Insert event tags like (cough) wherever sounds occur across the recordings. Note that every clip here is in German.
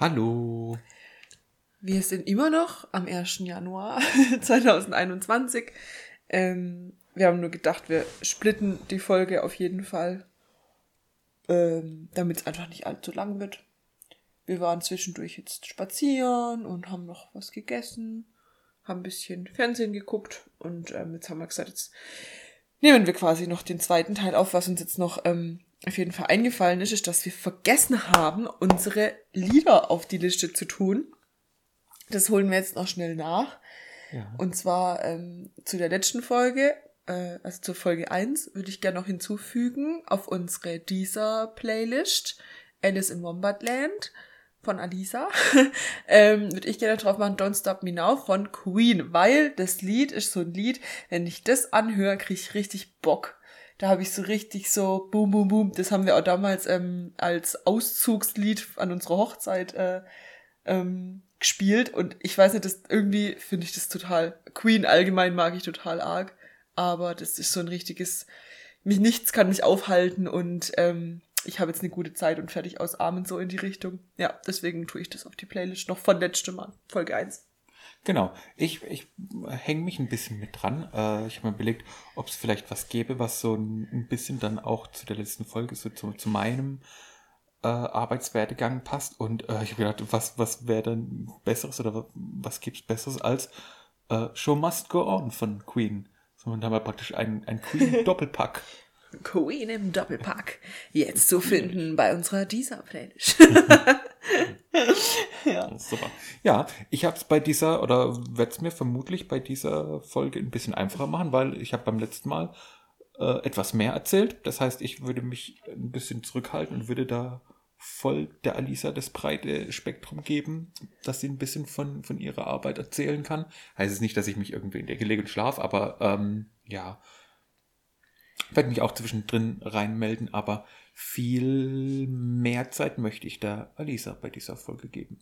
Hallo. Wir sind immer noch am 1. Januar (laughs) 2021. Ähm, wir haben nur gedacht, wir splitten die Folge auf jeden Fall, ähm, damit es einfach nicht allzu lang wird. Wir waren zwischendurch jetzt spazieren und haben noch was gegessen, haben ein bisschen Fernsehen geguckt und ähm, jetzt haben wir gesagt, jetzt nehmen wir quasi noch den zweiten Teil auf, was uns jetzt noch ähm, auf jeden Fall eingefallen ist, ist, dass wir vergessen haben, unsere Lieder auf die Liste zu tun. Das holen wir jetzt noch schnell nach. Ja. Und zwar ähm, zu der letzten Folge, äh, also zur Folge 1, würde ich gerne noch hinzufügen auf unsere Deezer-Playlist Alice in Wombatland von Alisa, (laughs) ähm, würde ich gerne drauf machen Don't Stop Me Now von Queen, weil das Lied ist so ein Lied, wenn ich das anhöre, kriege ich richtig Bock. Da habe ich so richtig so boom, boom, boom. Das haben wir auch damals ähm, als Auszugslied an unserer Hochzeit äh, ähm, gespielt. Und ich weiß nicht, das irgendwie finde ich das total. Queen allgemein mag ich total arg. Aber das ist so ein richtiges, mich nichts kann mich aufhalten und ähm, ich habe jetzt eine gute Zeit und fertig aus Armen so in die Richtung. Ja, deswegen tue ich das auf die Playlist noch von letztem Mal, Folge 1. Genau. Ich, ich hänge mich ein bisschen mit dran. Äh, ich habe mir überlegt, ob es vielleicht was gäbe, was so ein, ein bisschen dann auch zu der letzten Folge, so zu, zu meinem äh, Arbeitswerdegang passt. Und äh, ich habe gedacht, was, was wäre denn Besseres oder was gibt's Besseres als äh, Show Must Go On von Queen? So, und da haben wir praktisch ein, ein Queen-Doppelpack. (laughs) Queen im Doppelpack. Jetzt zu (laughs) finden bei unserer Deezer-Playlist. (laughs) ja. Super. Ja, ich habe es bei dieser, oder werde es mir vermutlich bei dieser Folge ein bisschen einfacher machen, weil ich habe beim letzten Mal äh, etwas mehr erzählt. Das heißt, ich würde mich ein bisschen zurückhalten und würde da voll der Alisa das breite Spektrum geben, dass sie ein bisschen von, von ihrer Arbeit erzählen kann. Heißt es nicht, dass ich mich irgendwie in der gelegen schlaf, aber ähm, ja, werde mich auch zwischendrin reinmelden, aber viel mehr Zeit möchte ich da Alisa bei dieser Folge geben.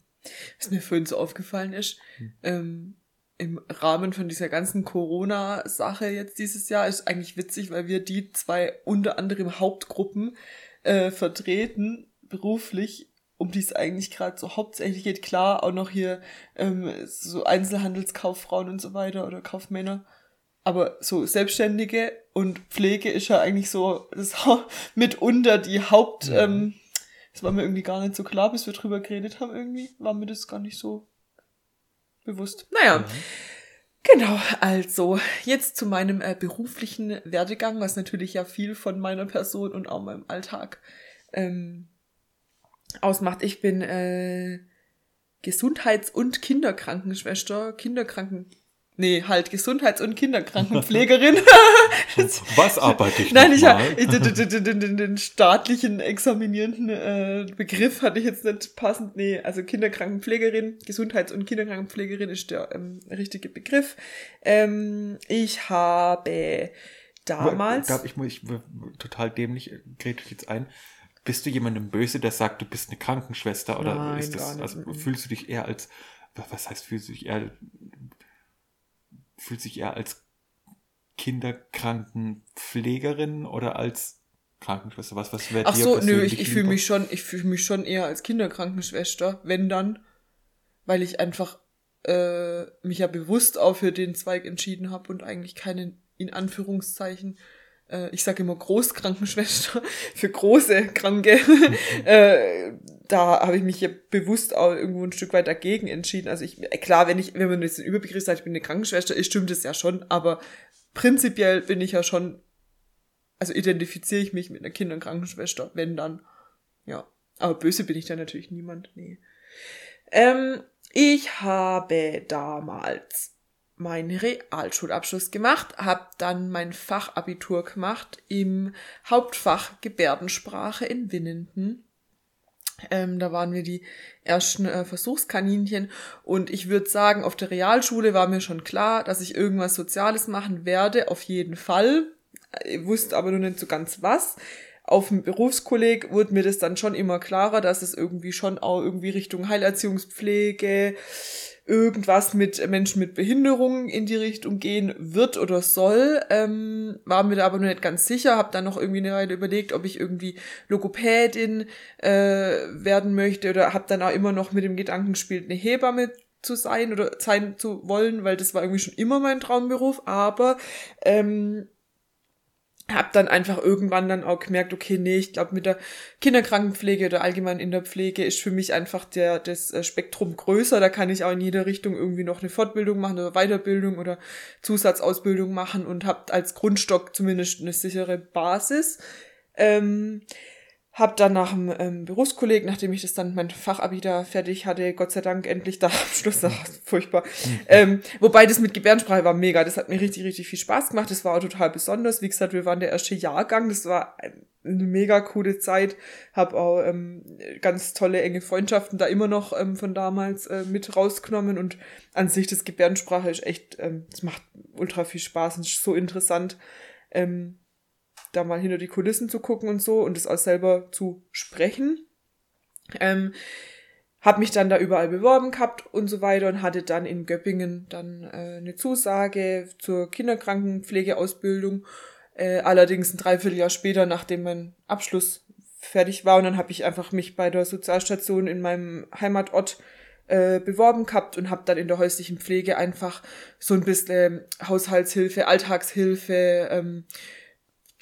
Was mir vorhin so aufgefallen ist, hm. ähm, im Rahmen von dieser ganzen Corona-Sache jetzt dieses Jahr ist eigentlich witzig, weil wir die zwei unter anderem Hauptgruppen äh, vertreten, beruflich, um die es eigentlich gerade so hauptsächlich geht. Klar, auch noch hier ähm, so Einzelhandelskauffrauen und so weiter oder Kaufmänner. Aber so Selbstständige und Pflege ist ja eigentlich so das mitunter die Haupt. Ja. Ähm, das war mir irgendwie gar nicht so klar, bis wir drüber geredet haben. Irgendwie war mir das gar nicht so bewusst. Naja. Mhm. Genau, also jetzt zu meinem äh, beruflichen Werdegang, was natürlich ja viel von meiner Person und auch meinem Alltag ähm, ausmacht. Ich bin äh, Gesundheits- und Kinderkrankenschwester, Kinderkranken Nee, halt Gesundheits- und Kinderkrankenpflegerin. (laughs) Was arbeite ich Nein, ich habe den, den, den, staatlichen examinierenden äh, Begriff hatte ich jetzt nicht passend. Nee, also Kinderkrankenpflegerin, Gesundheits- und Kinderkrankenpflegerin ist der ähm, richtige Begriff. Ähm, ich habe damals. Da ich, ich total dämlich, grätsche ich jetzt ein. Bist du jemandem böse, der sagt, du bist eine Krankenschwester oder Nein, ist das, also fühlst du dich eher als, was heißt fühlst du dich eher fühlt sich eher als Kinderkrankenpflegerin oder als Krankenschwester? Was, was wäre Ach dir so, nö, ich, ich fühle mich schon, ich fühle mich schon eher als Kinderkrankenschwester, wenn dann, weil ich einfach äh, mich ja bewusst auch für den Zweig entschieden habe und eigentlich keinen, in Anführungszeichen, äh, ich sage immer Großkrankenschwester (laughs) für große Kranke. (laughs) äh, da habe ich mich ja bewusst auch irgendwo ein Stück weit dagegen entschieden. Also ich, klar, wenn ich, wenn man jetzt den Überbegriff sagt, ich bin eine Krankenschwester, ist, stimmt es ja schon, aber prinzipiell bin ich ja schon, also identifiziere ich mich mit einer Kinder- und Krankenschwester, wenn dann. Ja. Aber böse bin ich da natürlich niemand. Nee. Ähm, ich habe damals meinen Realschulabschluss gemacht, habe dann mein Fachabitur gemacht im Hauptfach Gebärdensprache in Winnenden. Ähm, da waren wir die ersten äh, Versuchskaninchen und ich würde sagen, auf der Realschule war mir schon klar, dass ich irgendwas Soziales machen werde, auf jeden Fall. Ich wusste aber nur nicht so ganz was. Auf dem Berufskolleg wurde mir das dann schon immer klarer, dass es irgendwie schon auch irgendwie Richtung Heilerziehungspflege, irgendwas mit Menschen mit Behinderungen in die Richtung gehen wird oder soll. Ähm, war mir da aber noch nicht ganz sicher, habe dann noch irgendwie eine Weile überlegt, ob ich irgendwie Logopädin äh, werden möchte oder habe dann auch immer noch mit dem Gedanken gespielt, eine Hebamme zu sein oder sein zu wollen, weil das war irgendwie schon immer mein Traumberuf, aber ähm, habe dann einfach irgendwann dann auch gemerkt, okay, nee, ich glaube mit der Kinderkrankenpflege oder allgemein in der Pflege ist für mich einfach der das äh, Spektrum größer. Da kann ich auch in jeder Richtung irgendwie noch eine Fortbildung machen oder Weiterbildung oder Zusatzausbildung machen und habe als Grundstock zumindest eine sichere Basis. Ähm, hab dann nach dem ähm, Berufskolleg, nachdem ich das dann mein Fachabi da fertig hatte, Gott sei Dank endlich da am Schluss, ach, furchtbar. Mhm. Ähm, wobei das mit Gebärdensprache war mega, das hat mir richtig, richtig viel Spaß gemacht, das war auch total besonders. Wie gesagt, wir waren der erste Jahrgang, das war eine mega coole Zeit, hab auch ähm, ganz tolle enge Freundschaften da immer noch ähm, von damals äh, mit rausgenommen und an sich das Gebärdensprache ist echt, ähm, das macht ultra viel Spaß und ist so interessant. Ähm, da mal hinter die Kulissen zu gucken und so und das auch selber zu sprechen. Ähm, hab mich dann da überall beworben gehabt und so weiter und hatte dann in Göppingen dann äh, eine Zusage zur Kinderkrankenpflegeausbildung. Äh, allerdings ein Dreivierteljahr später, nachdem mein Abschluss fertig war. Und dann habe ich einfach mich bei der Sozialstation in meinem Heimatort äh, beworben gehabt und habe dann in der häuslichen Pflege einfach so ein bisschen Haushaltshilfe, Alltagshilfe, ähm,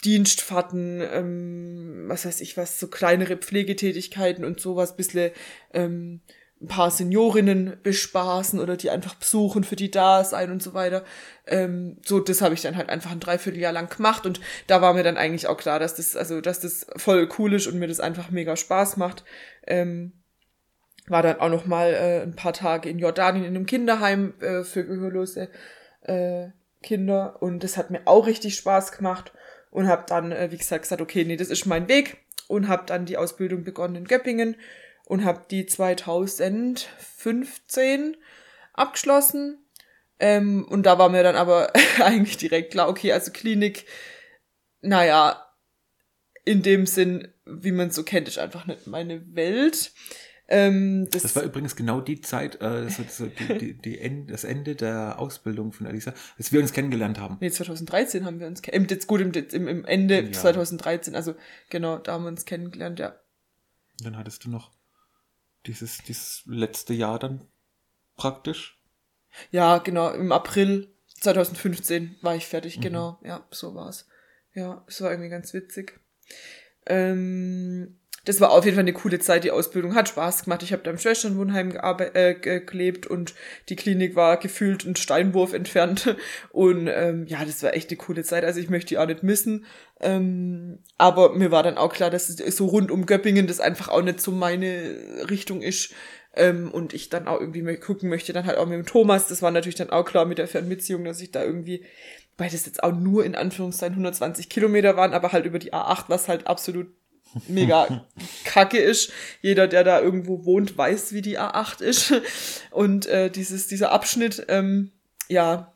Dienstfahrten, ähm, was weiß ich was, so kleinere Pflegetätigkeiten und sowas, bisschen ähm, ein paar Seniorinnen bespaßen oder die einfach besuchen, für die da sein und so weiter. Ähm, so, das habe ich dann halt einfach ein Dreivierteljahr lang gemacht und da war mir dann eigentlich auch klar, dass das, also, dass das voll cool ist und mir das einfach mega Spaß macht. Ähm, war dann auch noch mal äh, ein paar Tage in Jordanien in einem Kinderheim äh, für gehörlose äh, Kinder und das hat mir auch richtig Spaß gemacht und habe dann, äh, wie gesagt, gesagt, okay, nee, das ist mein Weg und habe dann die Ausbildung begonnen in Göppingen und habe die 2015 abgeschlossen. Ähm, und da war mir dann aber (laughs) eigentlich direkt klar, okay, also Klinik, naja, in dem Sinn, wie man es so kennt, ist einfach nicht meine Welt. Ähm, das, das, war übrigens genau die Zeit, äh, das, das, die, die, die End, das Ende der Ausbildung von Alisa, als wir uns kennengelernt haben. Nee, 2013 haben wir uns kennengelernt. Jetzt gut, im, im Ende ja. 2013, also genau, da haben wir uns kennengelernt, ja. dann hattest du noch dieses, dieses letzte Jahr dann praktisch. Ja, genau, im April 2015 war ich fertig, mhm. genau. Ja, so war's. Ja, es war irgendwie ganz witzig. Ähm, das war auf jeden Fall eine coole Zeit. Die Ausbildung hat Spaß gemacht. Ich habe da im Schwesterwohnheim äh, gelebt und die Klinik war gefühlt ein Steinwurf entfernt. (laughs) Und ähm, ja, das war echt eine coole Zeit. Also ich möchte die auch nicht missen. Ähm, aber mir war dann auch klar, dass so rund um Göppingen das einfach auch nicht so meine Richtung ist. Ähm, und ich dann auch irgendwie gucken möchte, dann halt auch mit dem Thomas. Das war natürlich dann auch klar mit der Fernbeziehung, dass ich da irgendwie weil das jetzt auch nur in Anführungszeichen 120 Kilometer waren, aber halt über die A8, was halt absolut mega (laughs) kacke ist. Jeder, der da irgendwo wohnt, weiß, wie die A8 ist. Und äh, dieses, dieser Abschnitt, ähm, ja,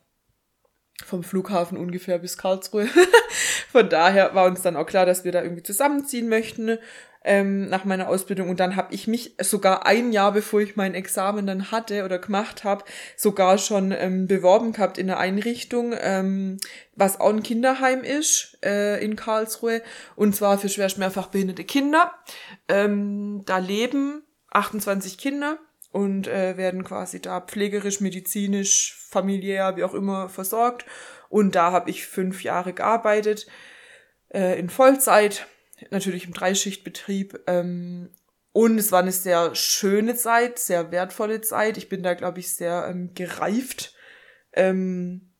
vom Flughafen ungefähr bis Karlsruhe. (laughs) Von daher war uns dann auch klar, dass wir da irgendwie zusammenziehen möchten ähm, nach meiner Ausbildung. Und dann habe ich mich sogar ein Jahr, bevor ich mein Examen dann hatte oder gemacht habe, sogar schon ähm, beworben gehabt in einer Einrichtung, ähm, was auch ein Kinderheim ist äh, in Karlsruhe. Und zwar für schwer mehrfach behinderte Kinder. Ähm, da leben 28 Kinder und äh, werden quasi da pflegerisch, medizinisch, familiär, wie auch immer versorgt. Und da habe ich fünf Jahre gearbeitet äh, in Vollzeit natürlich im Dreischichtbetrieb. Ähm, und es war eine sehr schöne Zeit, sehr wertvolle Zeit. Ich bin da, glaube ich, sehr ähm, gereift. Ähm,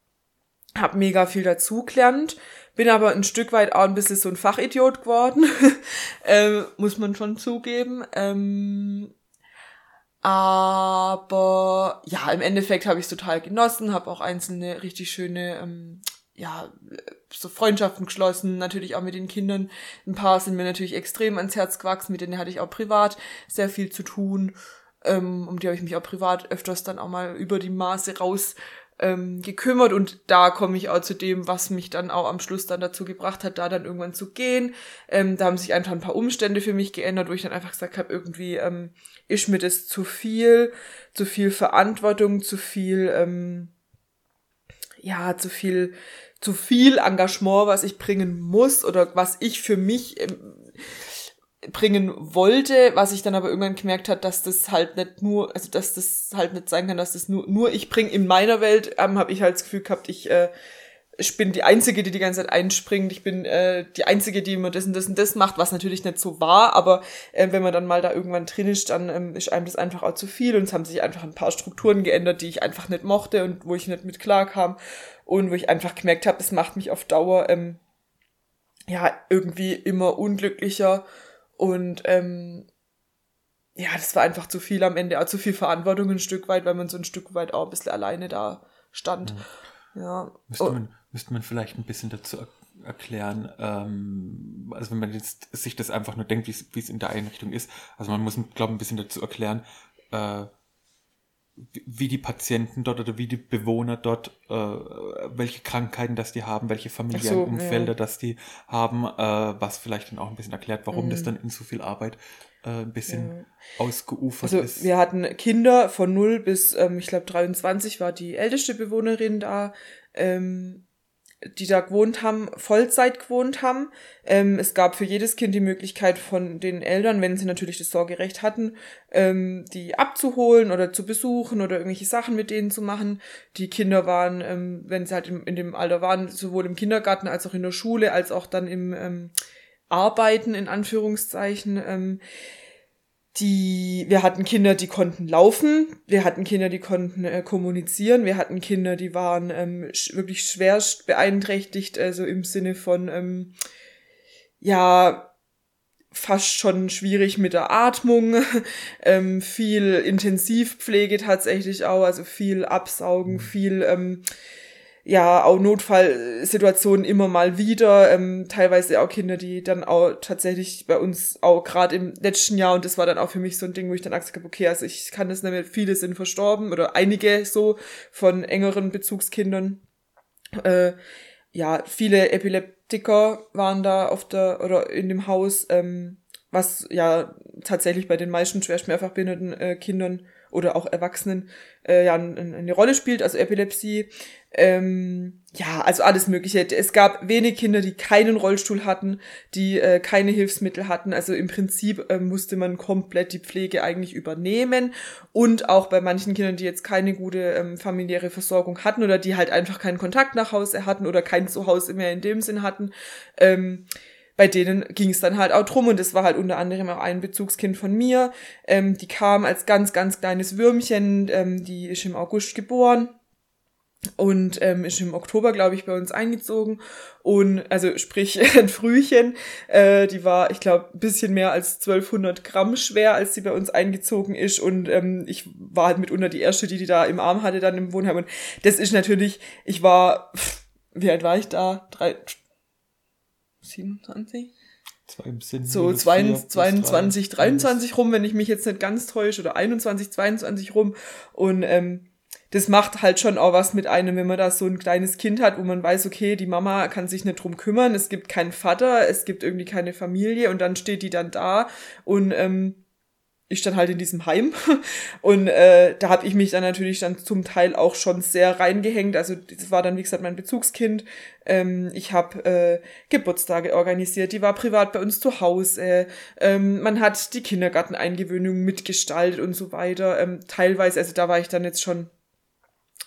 hab mega viel dazugelernt. Bin aber ein Stück weit auch ein bisschen so ein Fachidiot geworden. (laughs) ähm, muss man schon zugeben. Ähm, aber ja, im Endeffekt habe ich total genossen, habe auch einzelne richtig schöne ähm, ja, so Freundschaften geschlossen, natürlich auch mit den Kindern. Ein paar sind mir natürlich extrem ans Herz gewachsen, mit denen hatte ich auch privat sehr viel zu tun. Ähm, um die habe ich mich auch privat öfters dann auch mal über die Maße raus ähm, gekümmert und da komme ich auch zu dem, was mich dann auch am Schluss dann dazu gebracht hat, da dann irgendwann zu gehen. Ähm, da haben sich einfach ein paar Umstände für mich geändert, wo ich dann einfach gesagt habe, irgendwie ähm, ist mir das zu viel, zu viel Verantwortung, zu viel, ähm, ja, zu viel, zu viel Engagement, was ich bringen muss oder was ich für mich ähm, bringen wollte, was ich dann aber irgendwann gemerkt hat, dass das halt nicht nur, also dass das halt nicht sein kann, dass das nur, nur ich bringe. In meiner Welt, ähm, habe ich halt das Gefühl gehabt, ich, äh, ich bin die Einzige, die die ganze Zeit einspringt, ich bin äh, die Einzige, die immer das und das und das macht, was natürlich nicht so war, aber äh, wenn man dann mal da irgendwann drin ist, dann ähm, ist einem das einfach auch zu viel. Und es haben sich einfach ein paar Strukturen geändert, die ich einfach nicht mochte und wo ich nicht mit klar kam und wo ich einfach gemerkt habe, es macht mich auf Dauer ähm, ja irgendwie immer unglücklicher und ähm, ja, das war einfach zu viel am Ende, auch zu viel Verantwortung ein Stück weit, weil man so ein Stück weit auch ein bisschen alleine da stand. Ja. ja. Müsste, oh. man, müsste man vielleicht ein bisschen dazu erklären, ähm, also wenn man jetzt sich das einfach nur denkt, wie es in der Einrichtung ist, also man muss, glaube ich, ein bisschen dazu erklären, äh, wie die Patienten dort oder wie die Bewohner dort, äh, welche Krankheiten das die haben, welche familiären so, Umfelder ja. das die haben, äh, was vielleicht dann auch ein bisschen erklärt, warum mhm. das dann in so viel Arbeit äh, ein bisschen ja. ausgeufert also, ist. Wir hatten Kinder von 0 bis, ähm, ich glaube, 23 war die älteste Bewohnerin da. Ähm, die da gewohnt haben, Vollzeit gewohnt haben. Ähm, es gab für jedes Kind die Möglichkeit von den Eltern, wenn sie natürlich das Sorgerecht hatten, ähm, die abzuholen oder zu besuchen oder irgendwelche Sachen mit denen zu machen. Die Kinder waren, ähm, wenn sie halt in, in, dem Alter waren, sowohl im Kindergarten als auch in der Schule, als auch dann im ähm, Arbeiten in Anführungszeichen. Ähm, die, wir hatten Kinder, die konnten laufen, wir hatten Kinder, die konnten äh, kommunizieren, wir hatten Kinder, die waren ähm, sch wirklich schwerst beeinträchtigt, also im Sinne von, ähm, ja, fast schon schwierig mit der Atmung, (laughs) ähm, viel Intensivpflege tatsächlich auch, also viel Absaugen, mhm. viel, ähm, ja, auch Notfallsituationen immer mal wieder, ähm, teilweise auch Kinder, die dann auch tatsächlich bei uns auch gerade im letzten Jahr, und das war dann auch für mich so ein Ding, wo ich dann gesagt habe, okay, also ich kann das nicht mehr, viele sind verstorben oder einige so von engeren Bezugskindern. Äh, ja, viele Epileptiker waren da auf der oder in dem Haus, ähm, was ja tatsächlich bei den meisten schwerst mehrfach behinderten äh, Kindern oder auch Erwachsenen äh, ja eine Rolle spielt, also Epilepsie. Ähm, ja, also alles Mögliche. Es gab wenig Kinder, die keinen Rollstuhl hatten, die äh, keine Hilfsmittel hatten. Also im Prinzip äh, musste man komplett die Pflege eigentlich übernehmen. Und auch bei manchen Kindern, die jetzt keine gute ähm, familiäre Versorgung hatten oder die halt einfach keinen Kontakt nach Hause hatten oder kein Zuhause mehr in dem Sinn hatten, ähm, bei denen ging es dann halt auch drum und das war halt unter anderem auch ein Bezugskind von mir. Ähm, die kam als ganz, ganz kleines Würmchen, ähm, die ist im August geboren und ähm, ist im Oktober, glaube ich, bei uns eingezogen. Und also sprich (laughs) ein Frühchen, äh, die war, ich glaube, ein bisschen mehr als 1200 Gramm schwer, als sie bei uns eingezogen ist. Und ähm, ich war halt mitunter die erste, die die da im Arm hatte, dann im Wohnheim. Und das ist natürlich, ich war, wie alt war ich da? Drei, 27? so 22, 22 23 rum, wenn ich mich jetzt nicht ganz täusche, oder 21, 22 rum. Und ähm, das macht halt schon auch was mit einem, wenn man da so ein kleines Kind hat, wo man weiß, okay, die Mama kann sich nicht drum kümmern, es gibt keinen Vater, es gibt irgendwie keine Familie und dann steht die dann da und ähm, ich stand halt in diesem Heim (laughs) und äh, da habe ich mich dann natürlich dann zum Teil auch schon sehr reingehängt. Also das war dann wie gesagt mein Bezugskind. Ähm, ich habe äh, Geburtstage organisiert, die war privat bei uns zu Hause. Ähm, man hat die Kindergarteneingewöhnung mitgestaltet und so weiter. Ähm, teilweise, also da war ich dann jetzt schon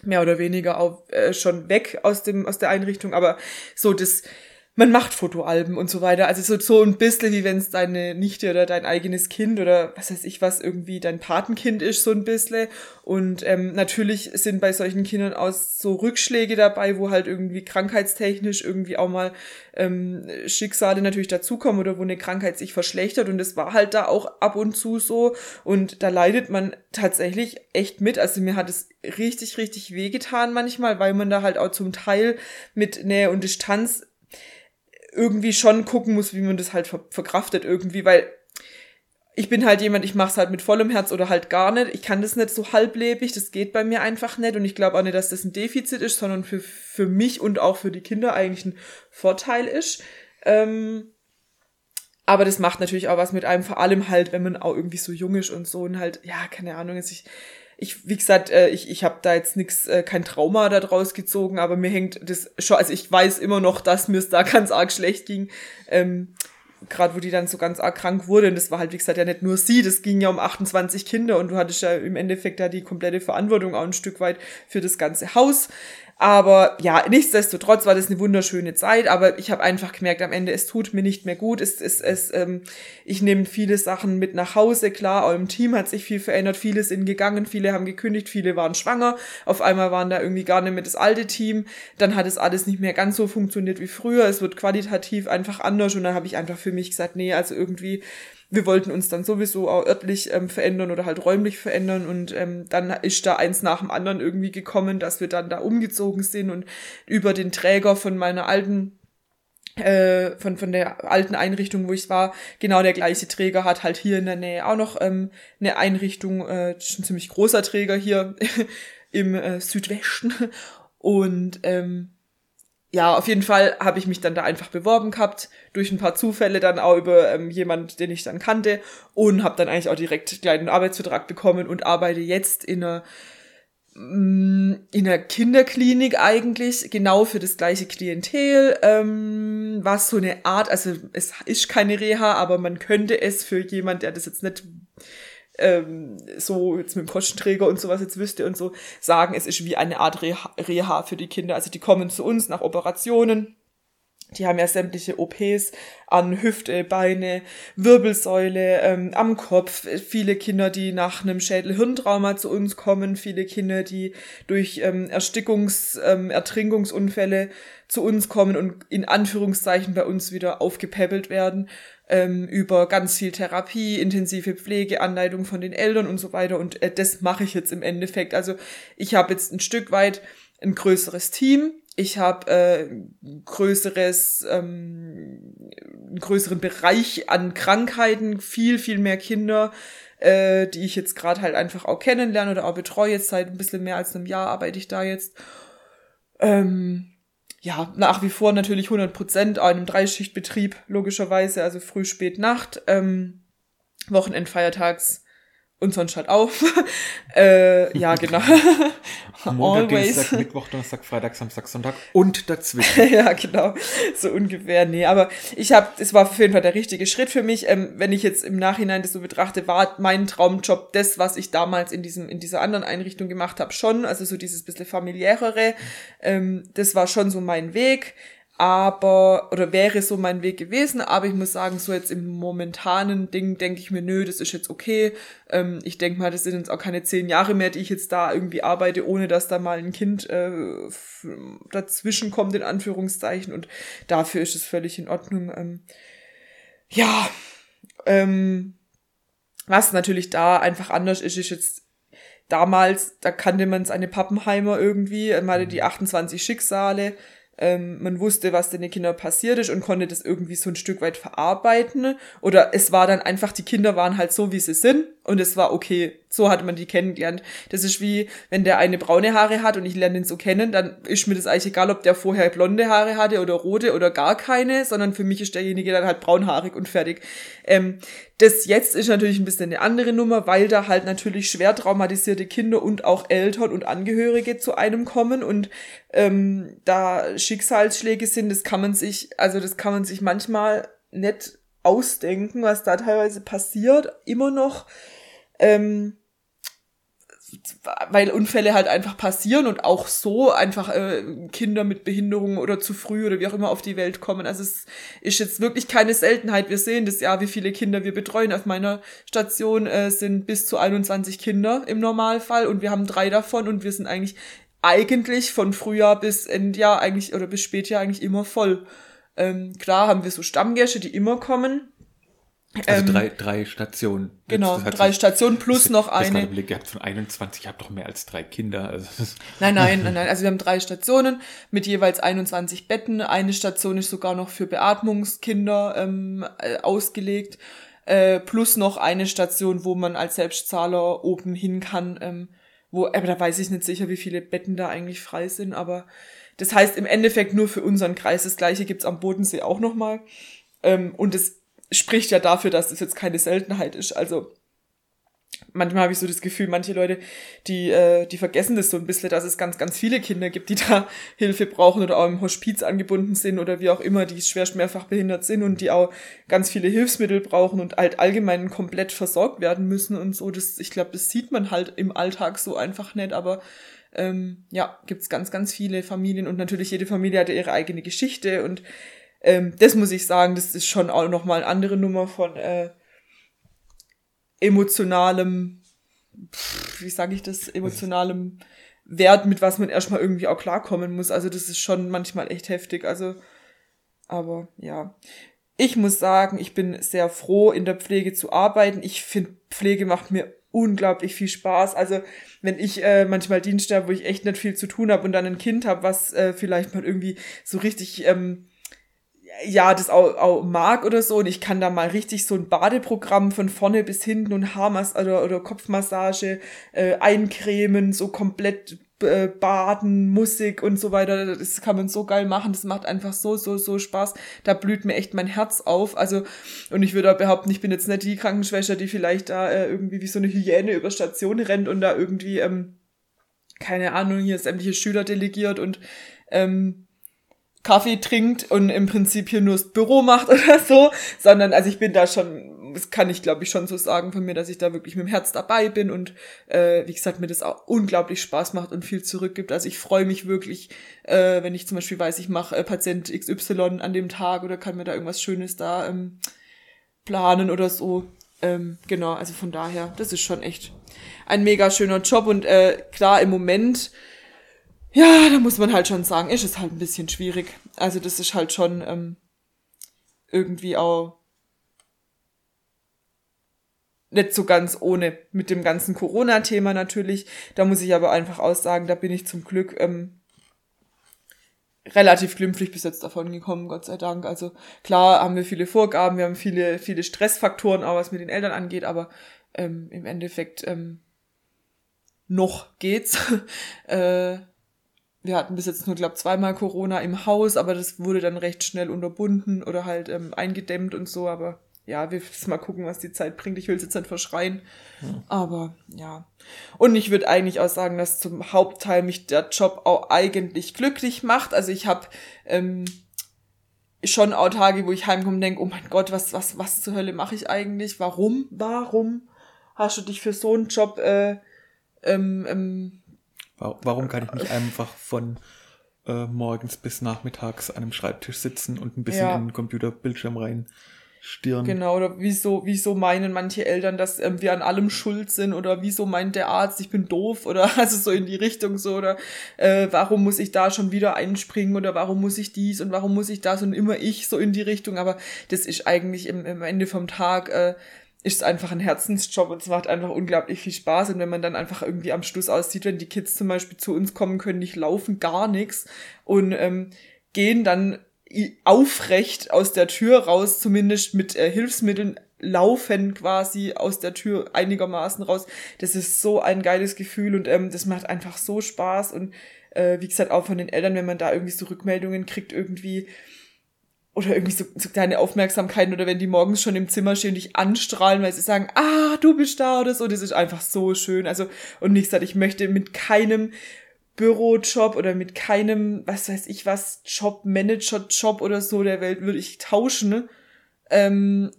mehr oder weniger auch äh, schon weg aus dem aus der Einrichtung, aber so das man macht Fotoalben und so weiter. Also so, so ein bisschen wie wenn es deine Nichte oder dein eigenes Kind oder was weiß ich was irgendwie dein Patenkind ist, so ein bisschen. Und ähm, natürlich sind bei solchen Kindern auch so Rückschläge dabei, wo halt irgendwie krankheitstechnisch irgendwie auch mal ähm, Schicksale natürlich dazukommen oder wo eine Krankheit sich verschlechtert. Und das war halt da auch ab und zu so. Und da leidet man tatsächlich echt mit. Also mir hat es richtig, richtig wehgetan manchmal, weil man da halt auch zum Teil mit Nähe und Distanz irgendwie schon gucken muss, wie man das halt ver verkraftet irgendwie, weil ich bin halt jemand, ich mache es halt mit vollem Herz oder halt gar nicht. Ich kann das nicht so halblebig, das geht bei mir einfach nicht. Und ich glaube auch nicht, dass das ein Defizit ist, sondern für, für mich und auch für die Kinder eigentlich ein Vorteil ist. Ähm, aber das macht natürlich auch was mit einem, vor allem halt, wenn man auch irgendwie so jung ist und so und halt, ja, keine Ahnung, jetzt ich, ich, wie gesagt, äh, ich, ich habe da jetzt nix, äh, kein Trauma da draus gezogen, aber mir hängt das schon, also ich weiß immer noch, dass mir es da (laughs) ganz arg schlecht ging. Ähm, gerade wo die dann so ganz arg krank wurde, und das war halt, wie gesagt, ja nicht nur sie, das ging ja um 28 Kinder und du hattest ja im Endeffekt da die komplette Verantwortung auch ein Stück weit für das ganze Haus. Aber ja, nichtsdestotrotz war das eine wunderschöne Zeit, aber ich habe einfach gemerkt, am Ende, es tut mir nicht mehr gut. Es, es, es, ähm, ich nehme viele Sachen mit nach Hause, klar, auch im Team hat sich viel verändert, viele sind gegangen, viele haben gekündigt, viele waren schwanger, auf einmal waren da irgendwie gar nicht mehr das alte Team, dann hat es alles nicht mehr ganz so funktioniert wie früher, es wird qualitativ einfach anders. Und dann habe ich einfach für mich gesagt, nee, also irgendwie wir wollten uns dann sowieso auch örtlich ähm, verändern oder halt räumlich verändern und ähm, dann ist da eins nach dem anderen irgendwie gekommen, dass wir dann da umgezogen sind und über den Träger von meiner alten äh, von, von der alten Einrichtung, wo ich war, genau der gleiche Träger hat halt hier in der Nähe auch noch ähm, eine Einrichtung, äh, ist ein ziemlich großer Träger hier (laughs) im äh, Südwesten. Und ähm, ja, auf jeden Fall habe ich mich dann da einfach beworben gehabt, durch ein paar Zufälle dann auch über ähm, jemand, den ich dann kannte und habe dann eigentlich auch direkt gleich einen Arbeitsvertrag bekommen und arbeite jetzt in einer mm, in einer Kinderklinik eigentlich, genau für das gleiche Klientel, ähm, was so eine Art, also es ist keine Reha, aber man könnte es für jemand, der das jetzt nicht ähm, so jetzt mit dem Kostenträger und sowas jetzt wüsste und so, sagen, es ist wie eine Art Reha, Reha für die Kinder. Also die kommen zu uns nach Operationen. Die haben ja sämtliche OPs an Hüfte, Beine, Wirbelsäule, ähm, am Kopf. Viele Kinder, die nach einem Schädel-Hirntrauma zu uns kommen. Viele Kinder, die durch ähm, Erstickungs-, ähm, Ertrinkungsunfälle zu uns kommen und in Anführungszeichen bei uns wieder aufgepäppelt werden ähm, über ganz viel Therapie, intensive Pflege, Anleitung von den Eltern und so weiter. Und äh, das mache ich jetzt im Endeffekt. Also ich habe jetzt ein Stück weit ein größeres Team. Ich habe äh, größeres, ähm, einen größeren Bereich an Krankheiten, viel, viel mehr Kinder, äh, die ich jetzt gerade halt einfach auch kennenlerne oder auch betreue. Jetzt seit ein bisschen mehr als einem Jahr arbeite ich da jetzt. Ähm, ja, nach wie vor natürlich 100 Prozent einem Dreischichtbetrieb, logischerweise, also früh, spät, Nacht, ähm, Wochenend, Feiertags, und sonst halt auf. (laughs) äh, ja, genau. (laughs) Montag, (laughs) Always. Dienstag, Mittwoch, Donnerstag, Freitag, Samstag, Sonntag und dazwischen. ja, genau. So ungefähr. Nee, aber ich habe, es war auf jeden Fall der richtige Schritt für mich. Ähm, wenn ich jetzt im Nachhinein das so betrachte, war mein Traumjob das, was ich damals in diesem, in dieser anderen Einrichtung gemacht habe, schon. Also so dieses bisschen familiärere. Ähm, das war schon so mein Weg aber, oder wäre so mein Weg gewesen, aber ich muss sagen, so jetzt im momentanen Ding denke ich mir, nö, das ist jetzt okay. Ähm, ich denke mal, das sind jetzt auch keine zehn Jahre mehr, die ich jetzt da irgendwie arbeite, ohne dass da mal ein Kind äh, dazwischen kommt, in Anführungszeichen. Und dafür ist es völlig in Ordnung. Ähm, ja, ähm, was natürlich da einfach anders ist, ist jetzt damals, da kannte man es eine Pappenheimer irgendwie, man hatte die 28 Schicksale ähm, man wusste, was den Kindern passiert ist und konnte das irgendwie so ein Stück weit verarbeiten. Oder es war dann einfach, die Kinder waren halt so, wie sie sind und es war okay. So hat man die kennengelernt. Das ist wie, wenn der eine braune Haare hat und ich lerne ihn so kennen, dann ist mir das eigentlich egal, ob der vorher blonde Haare hatte oder rote oder gar keine, sondern für mich ist derjenige dann halt braunhaarig und fertig. Ähm, das jetzt ist natürlich ein bisschen eine andere Nummer, weil da halt natürlich schwer traumatisierte Kinder und auch Eltern und Angehörige zu einem kommen und ähm, da Schicksalsschläge sind, das kann man sich, also das kann man sich manchmal nicht ausdenken, was da teilweise passiert, immer noch. Ähm, weil Unfälle halt einfach passieren und auch so einfach äh, Kinder mit Behinderungen oder zu früh oder wie auch immer auf die Welt kommen. Also es ist jetzt wirklich keine Seltenheit. Wir sehen das ja, wie viele Kinder wir betreuen. Auf meiner Station äh, sind bis zu 21 Kinder im Normalfall und wir haben drei davon und wir sind eigentlich eigentlich von Frühjahr bis Endjahr eigentlich oder bis Spätjahr eigentlich immer voll. Ähm, klar haben wir so Stammgäste, die immer kommen. Also ähm, drei, drei Stationen. Genau, drei sich, Stationen plus das, noch eine. Ich Blick gehabt von 21, ich habe doch mehr als drei Kinder. Also nein, nein, nein, (laughs) nein. Also wir haben drei Stationen mit jeweils 21 Betten. Eine Station ist sogar noch für Beatmungskinder ähm, äh, ausgelegt. äh, plus noch eine Station, wo man als Selbstzahler oben hin kann, ähm, wo, aber da weiß ich nicht sicher, wie viele Betten da eigentlich frei sind, aber das heißt im Endeffekt nur für unseren Kreis. Das gleiche gibt's am Bodensee auch nochmal. Ähm, und es spricht ja dafür, dass das jetzt keine Seltenheit ist. Also manchmal habe ich so das Gefühl, manche Leute, die, äh, die vergessen das so ein bisschen, dass es ganz, ganz viele Kinder gibt, die (laughs) da Hilfe brauchen oder auch im Hospiz angebunden sind oder wie auch immer, die schwerst mehrfach behindert sind und die auch ganz viele Hilfsmittel brauchen und halt allgemein komplett versorgt werden müssen und so. Das, ich glaube, das sieht man halt im Alltag so einfach nicht, aber ähm, ja, gibt's ganz, ganz viele Familien und natürlich jede Familie hat ihre eigene Geschichte und ähm, das muss ich sagen, das ist schon auch nochmal eine andere Nummer von äh, emotionalem, wie sage ich das, emotionalem Wert, mit was man erstmal irgendwie auch klarkommen muss. Also das ist schon manchmal echt heftig. Also, aber ja. Ich muss sagen, ich bin sehr froh, in der Pflege zu arbeiten. Ich finde, Pflege macht mir unglaublich viel Spaß. Also wenn ich äh, manchmal Dienste habe, wo ich echt nicht viel zu tun habe und dann ein Kind habe, was äh, vielleicht mal irgendwie so richtig ähm, ja, das auch, auch mag oder so und ich kann da mal richtig so ein Badeprogramm von vorne bis hinten und Haarmass oder, oder Kopfmassage äh, eincremen, so komplett äh, baden, Musik und so weiter, das kann man so geil machen, das macht einfach so, so, so Spaß, da blüht mir echt mein Herz auf, also und ich würde auch behaupten, ich bin jetzt nicht die Krankenschwester, die vielleicht da äh, irgendwie wie so eine Hyäne über Station rennt und da irgendwie, ähm, keine Ahnung, hier sämtliche Schüler delegiert und ähm, Kaffee trinkt und im Prinzip hier nur das Büro macht (laughs) oder so, sondern also ich bin da schon, das kann ich glaube ich schon so sagen von mir, dass ich da wirklich mit dem Herz dabei bin und äh, wie gesagt mir das auch unglaublich Spaß macht und viel zurückgibt. Also ich freue mich wirklich, äh, wenn ich zum Beispiel weiß, ich mache äh, Patient XY an dem Tag oder kann mir da irgendwas Schönes da ähm, planen oder so. Ähm, genau, also von daher, das ist schon echt ein mega schöner Job und äh, klar im Moment ja, da muss man halt schon sagen, ist es halt ein bisschen schwierig. Also das ist halt schon ähm, irgendwie auch nicht so ganz ohne mit dem ganzen Corona-Thema natürlich. Da muss ich aber einfach aussagen, da bin ich zum Glück ähm, relativ glimpflich bis jetzt davon gekommen, Gott sei Dank. Also klar haben wir viele Vorgaben, wir haben viele, viele Stressfaktoren, auch was mit den Eltern angeht, aber ähm, im Endeffekt ähm, noch geht's. (laughs) äh, wir hatten bis jetzt nur, glaube zweimal Corona im Haus, aber das wurde dann recht schnell unterbunden oder halt ähm, eingedämmt und so. Aber ja, wir müssen mal gucken, was die Zeit bringt. Ich will es jetzt nicht verschreien. Hm. Aber ja. Und ich würde eigentlich auch sagen, dass zum Hauptteil mich der Job auch eigentlich glücklich macht. Also ich habe ähm, schon auch Tage, wo ich heimkomme und denke, oh mein Gott, was, was, was zur Hölle mache ich eigentlich? Warum? Warum hast du dich für so einen Job äh, ähm, ähm, Warum kann ich nicht einfach von äh, morgens bis nachmittags an einem Schreibtisch sitzen und ein bisschen ja. in den Computerbildschirm rein stirren? Genau, oder wieso, wieso meinen manche Eltern, dass ähm, wir an allem schuld sind? Oder wieso meint der Arzt, ich bin doof? Oder (laughs) also so in die Richtung so oder äh, warum muss ich da schon wieder einspringen? Oder warum muss ich dies und warum muss ich das? Und immer ich so in die Richtung, aber das ist eigentlich im, im Ende vom Tag äh, ist einfach ein Herzensjob und es macht einfach unglaublich viel Spaß. Und wenn man dann einfach irgendwie am Schluss aussieht, wenn die Kids zum Beispiel zu uns kommen, können nicht laufen, gar nichts und ähm, gehen dann aufrecht aus der Tür raus, zumindest mit äh, Hilfsmitteln laufen quasi aus der Tür einigermaßen raus. Das ist so ein geiles Gefühl und ähm, das macht einfach so Spaß und äh, wie gesagt auch von den Eltern, wenn man da irgendwie so Rückmeldungen kriegt, irgendwie oder irgendwie so, so kleine Aufmerksamkeiten oder wenn die morgens schon im Zimmer stehen und dich anstrahlen, weil sie sagen, ah, du bist da oder so, das ist einfach so schön. Also, und nicht gesagt, ich möchte mit keinem Bürojob oder mit keinem, was weiß ich was, Job, Manager-Job oder so der Welt würde ich tauschen. Ähm,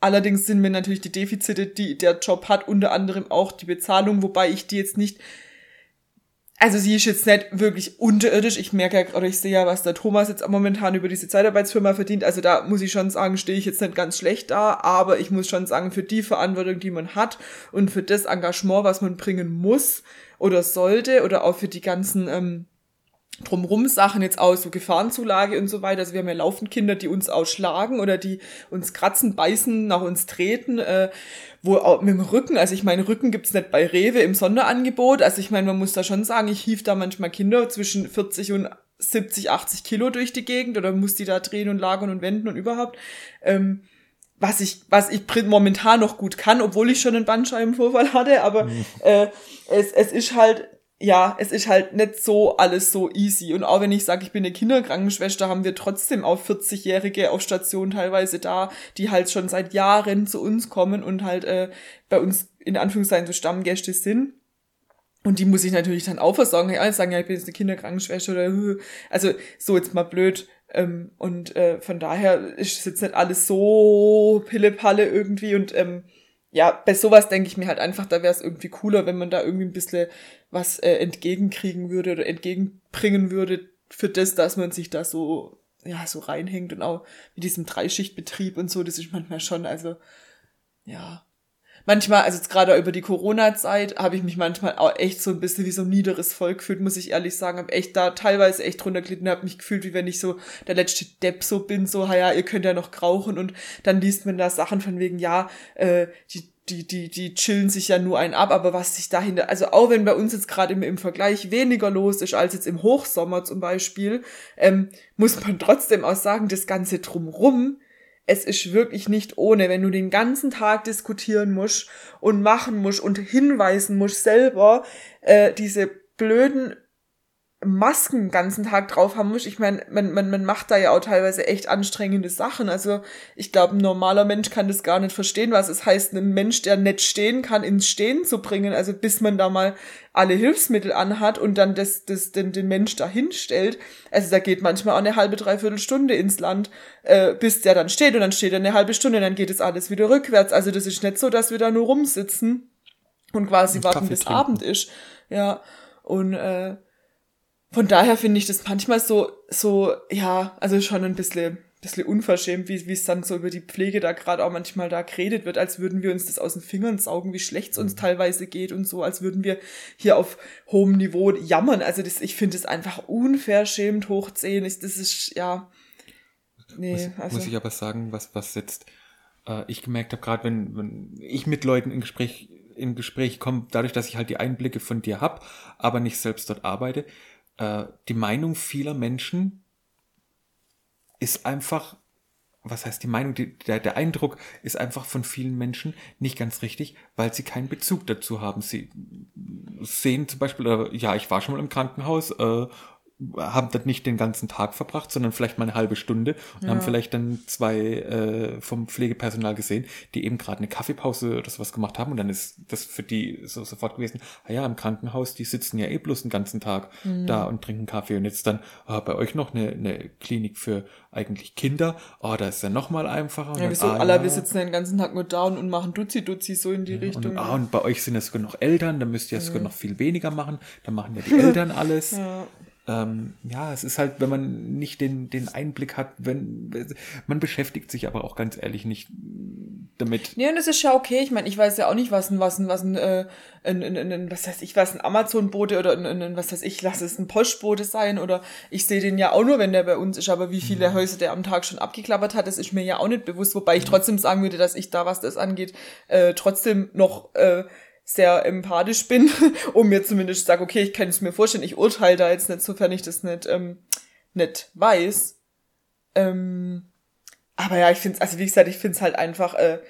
allerdings sind mir natürlich die Defizite, die der Job hat, unter anderem auch die Bezahlung, wobei ich die jetzt nicht also sie ist jetzt nicht wirklich unterirdisch. Ich merke ja, oder ich sehe ja, was der Thomas jetzt momentan über diese Zeitarbeitsfirma verdient. Also da muss ich schon sagen, stehe ich jetzt nicht ganz schlecht da, aber ich muss schon sagen, für die Verantwortung, die man hat und für das Engagement, was man bringen muss oder sollte oder auch für die ganzen ähm, drumrum Sachen jetzt auch so Gefahrenzulage und so weiter. Also wir haben ja laufend Kinder, die uns ausschlagen oder die uns kratzen, beißen, nach uns treten, äh, wo auch mit dem Rücken, also ich meine, Rücken gibt's nicht bei Rewe im Sonderangebot. Also ich meine, man muss da schon sagen, ich hief da manchmal Kinder zwischen 40 und 70, 80 Kilo durch die Gegend oder muss die da drehen und lagern und wenden und überhaupt. Ähm, was ich, was ich momentan noch gut kann, obwohl ich schon einen Bandscheibenvorfall hatte, aber mhm. äh, es, es ist halt, ja, es ist halt nicht so alles so easy. Und auch wenn ich sage, ich bin eine Kinderkrankenschwester, haben wir trotzdem auch 40-Jährige auf Station teilweise da, die halt schon seit Jahren zu uns kommen und halt äh, bei uns in Anführungszeichen so Stammgäste sind. Und die muss ich natürlich dann auch versorgen. Ja, sagen, ja, ich bin jetzt eine Kinderkrankenschwester oder also so jetzt mal blöd. Ähm, und äh, von daher ist es jetzt nicht alles so Pille-Palle irgendwie. Und ähm, ja, bei sowas denke ich mir halt einfach, da wäre es irgendwie cooler, wenn man da irgendwie ein bisschen was äh, entgegenkriegen würde oder entgegenbringen würde für das, dass man sich da so, ja, so reinhängt und auch mit diesem Dreischichtbetrieb und so, das ist manchmal schon, also, ja, manchmal, also jetzt gerade über die Corona-Zeit, habe ich mich manchmal auch echt so ein bisschen wie so ein niederes Volk gefühlt, muss ich ehrlich sagen. Habe echt da teilweise echt drunter gelitten, habe mich gefühlt, wie wenn ich so der letzte Depp so bin, so, ja, ihr könnt ja noch rauchen und dann liest man da Sachen von wegen, ja, äh, die die, die, die chillen sich ja nur ein ab, aber was sich dahinter, also auch wenn bei uns jetzt gerade im, im Vergleich weniger los ist als jetzt im Hochsommer zum Beispiel, ähm, muss man trotzdem auch sagen, das Ganze drumrum es ist wirklich nicht ohne, wenn du den ganzen Tag diskutieren musst und machen musst und hinweisen musst selber, äh, diese blöden Masken den ganzen Tag drauf haben muss. Ich meine, man, man, man macht da ja auch teilweise echt anstrengende Sachen. Also ich glaube, ein normaler Mensch kann das gar nicht verstehen, was es heißt, einen Mensch, der nicht stehen kann, ins Stehen zu bringen. Also bis man da mal alle Hilfsmittel anhat und dann das, das, den, den Mensch da hinstellt. Also da geht manchmal auch eine halbe, dreiviertel Stunde ins Land, äh, bis der dann steht und dann steht er eine halbe Stunde, dann geht es alles wieder rückwärts. Also das ist nicht so, dass wir da nur rumsitzen und quasi warten, bis trinken. Abend ist. Ja. Und äh, von daher finde ich das manchmal so, so, ja, also schon ein bisschen, bisschen unverschämt, wie, wie es dann so über die Pflege da gerade auch manchmal da geredet wird, als würden wir uns das aus den Fingern saugen, wie schlecht es uns mhm. teilweise geht und so, als würden wir hier auf hohem Niveau jammern. Also das, ich finde es einfach unverschämt hochziehen. Ich, das ist, ja, nee. Muss, also. muss ich aber sagen, was, was jetzt äh, ich gemerkt habe, gerade wenn, wenn ich mit Leuten in Gespräch in Gespräch komme, dadurch, dass ich halt die Einblicke von dir hab, aber nicht selbst dort arbeite, äh, die Meinung vieler Menschen ist einfach, was heißt die Meinung, die, der, der Eindruck ist einfach von vielen Menschen nicht ganz richtig, weil sie keinen Bezug dazu haben. Sie sehen zum Beispiel, äh, ja, ich war schon mal im Krankenhaus äh, haben das nicht den ganzen Tag verbracht, sondern vielleicht mal eine halbe Stunde und ja. haben vielleicht dann zwei äh, vom Pflegepersonal gesehen, die eben gerade eine Kaffeepause oder sowas gemacht haben und dann ist das für die so sofort gewesen, ah ja, im Krankenhaus, die sitzen ja eh bloß den ganzen Tag mhm. da und trinken Kaffee und jetzt dann ah, bei euch noch eine, eine Klinik für eigentlich Kinder, oh, da ist ja noch mal einfacher. Ja, wieso, ah, alle, ja. wir sitzen den ganzen Tag nur da und, und machen Duzi-Duzi so in die ja, Richtung. Und, ah, und bei euch sind ja sogar noch Eltern, da müsst ihr ja sogar noch viel weniger machen, da machen ja die Eltern (laughs) alles. ja ähm, ja, es ist halt, wenn man nicht den, den Einblick hat, wenn man beschäftigt sich aber auch ganz ehrlich nicht damit. Nee, und das ist ja okay. Ich meine, ich weiß ja auch nicht, was ein, was ein, was ein, äh, ein, ein, ein was heißt ich, was ein Amazon-Bote oder ein, ein, was heißt ich, lass es ein Postbote sein oder ich sehe den ja auch nur, wenn der bei uns ist, aber wie viele mhm. Häuser der am Tag schon abgeklappert hat, das ist mir ja auch nicht bewusst, wobei ich trotzdem sagen würde, dass ich da, was das angeht, äh, trotzdem noch äh, sehr empathisch bin und (laughs) mir zumindest sage, okay, ich kann es mir vorstellen, ich urteile da jetzt nicht, sofern ich das nicht, ähm, nicht weiß. Ähm, aber ja, ich finde es, also wie gesagt, ich finde es halt einfach äh,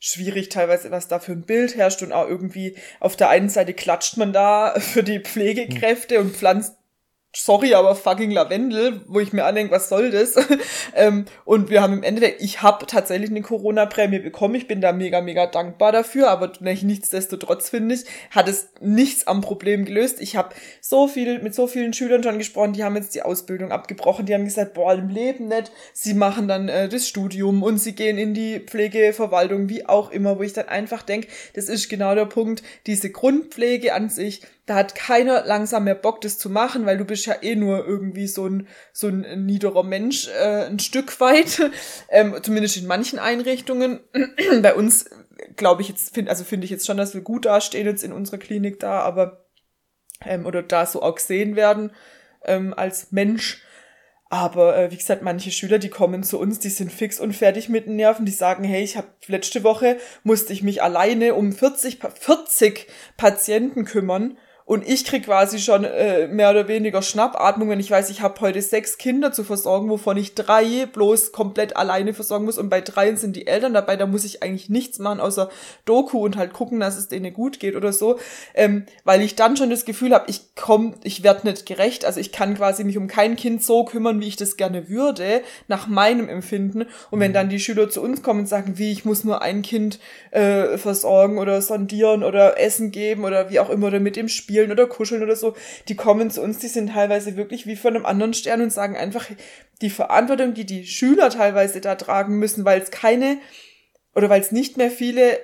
schwierig teilweise, was da für ein Bild herrscht und auch irgendwie auf der einen Seite klatscht man da (laughs) für die Pflegekräfte und pflanzt sorry, aber fucking Lavendel, wo ich mir andenke, was soll das? (laughs) ähm, und wir haben im Endeffekt, ich habe tatsächlich eine Corona-Prämie bekommen. Ich bin da mega, mega dankbar dafür, aber nichtsdestotrotz finde ich, hat es nichts am Problem gelöst. Ich habe so viel mit so vielen Schülern schon gesprochen, die haben jetzt die Ausbildung abgebrochen, die haben gesagt, boah, im Leben nicht. Sie machen dann äh, das Studium und sie gehen in die Pflegeverwaltung, wie auch immer, wo ich dann einfach denke, das ist genau der Punkt, diese Grundpflege an sich, da hat keiner langsam mehr Bock, das zu machen, weil du bist ja eh nur irgendwie so ein, so ein niederer Mensch, äh, ein Stück weit, (laughs) ähm, zumindest in manchen Einrichtungen. (clears throat) Bei uns glaube ich jetzt, find, also finde ich jetzt schon, dass wir gut dastehen jetzt in unserer Klinik da, aber, ähm, oder da so auch gesehen werden, ähm, als Mensch. Aber äh, wie gesagt, manche Schüler, die kommen zu uns, die sind fix und fertig mit den Nerven, die sagen, hey, ich habe letzte Woche musste ich mich alleine um 40, 40 Patienten kümmern Und ich krieg quasi schon äh, mehr oder weniger Schnappatmung, wenn ich weiß, ich habe heute sechs Kinder zu versorgen, wovon ich drei bloß komplett alleine versorgen muss. Und bei dreien sind die Eltern dabei, da muss ich eigentlich nichts machen, außer Doku und halt gucken, dass es denen gut geht oder so. Ähm, weil ich dann schon das Gefühl habe, ich komm, ich werde nicht gerecht. Also ich kann quasi mich um kein Kind so kümmern, wie ich das gerne würde, nach meinem Empfinden. Und wenn mhm. dann die Schüler zu uns kommen und sagen, wie, ich muss nur ein Kind äh, versorgen oder sondieren oder Essen geben oder wie auch immer, oder mit dem spielen oder kuscheln oder so, die kommen zu uns, die sind teilweise wirklich wie von einem anderen Stern und sagen einfach, die Verantwortung, die die Schüler teilweise da tragen müssen, weil es keine oder weil es nicht mehr viele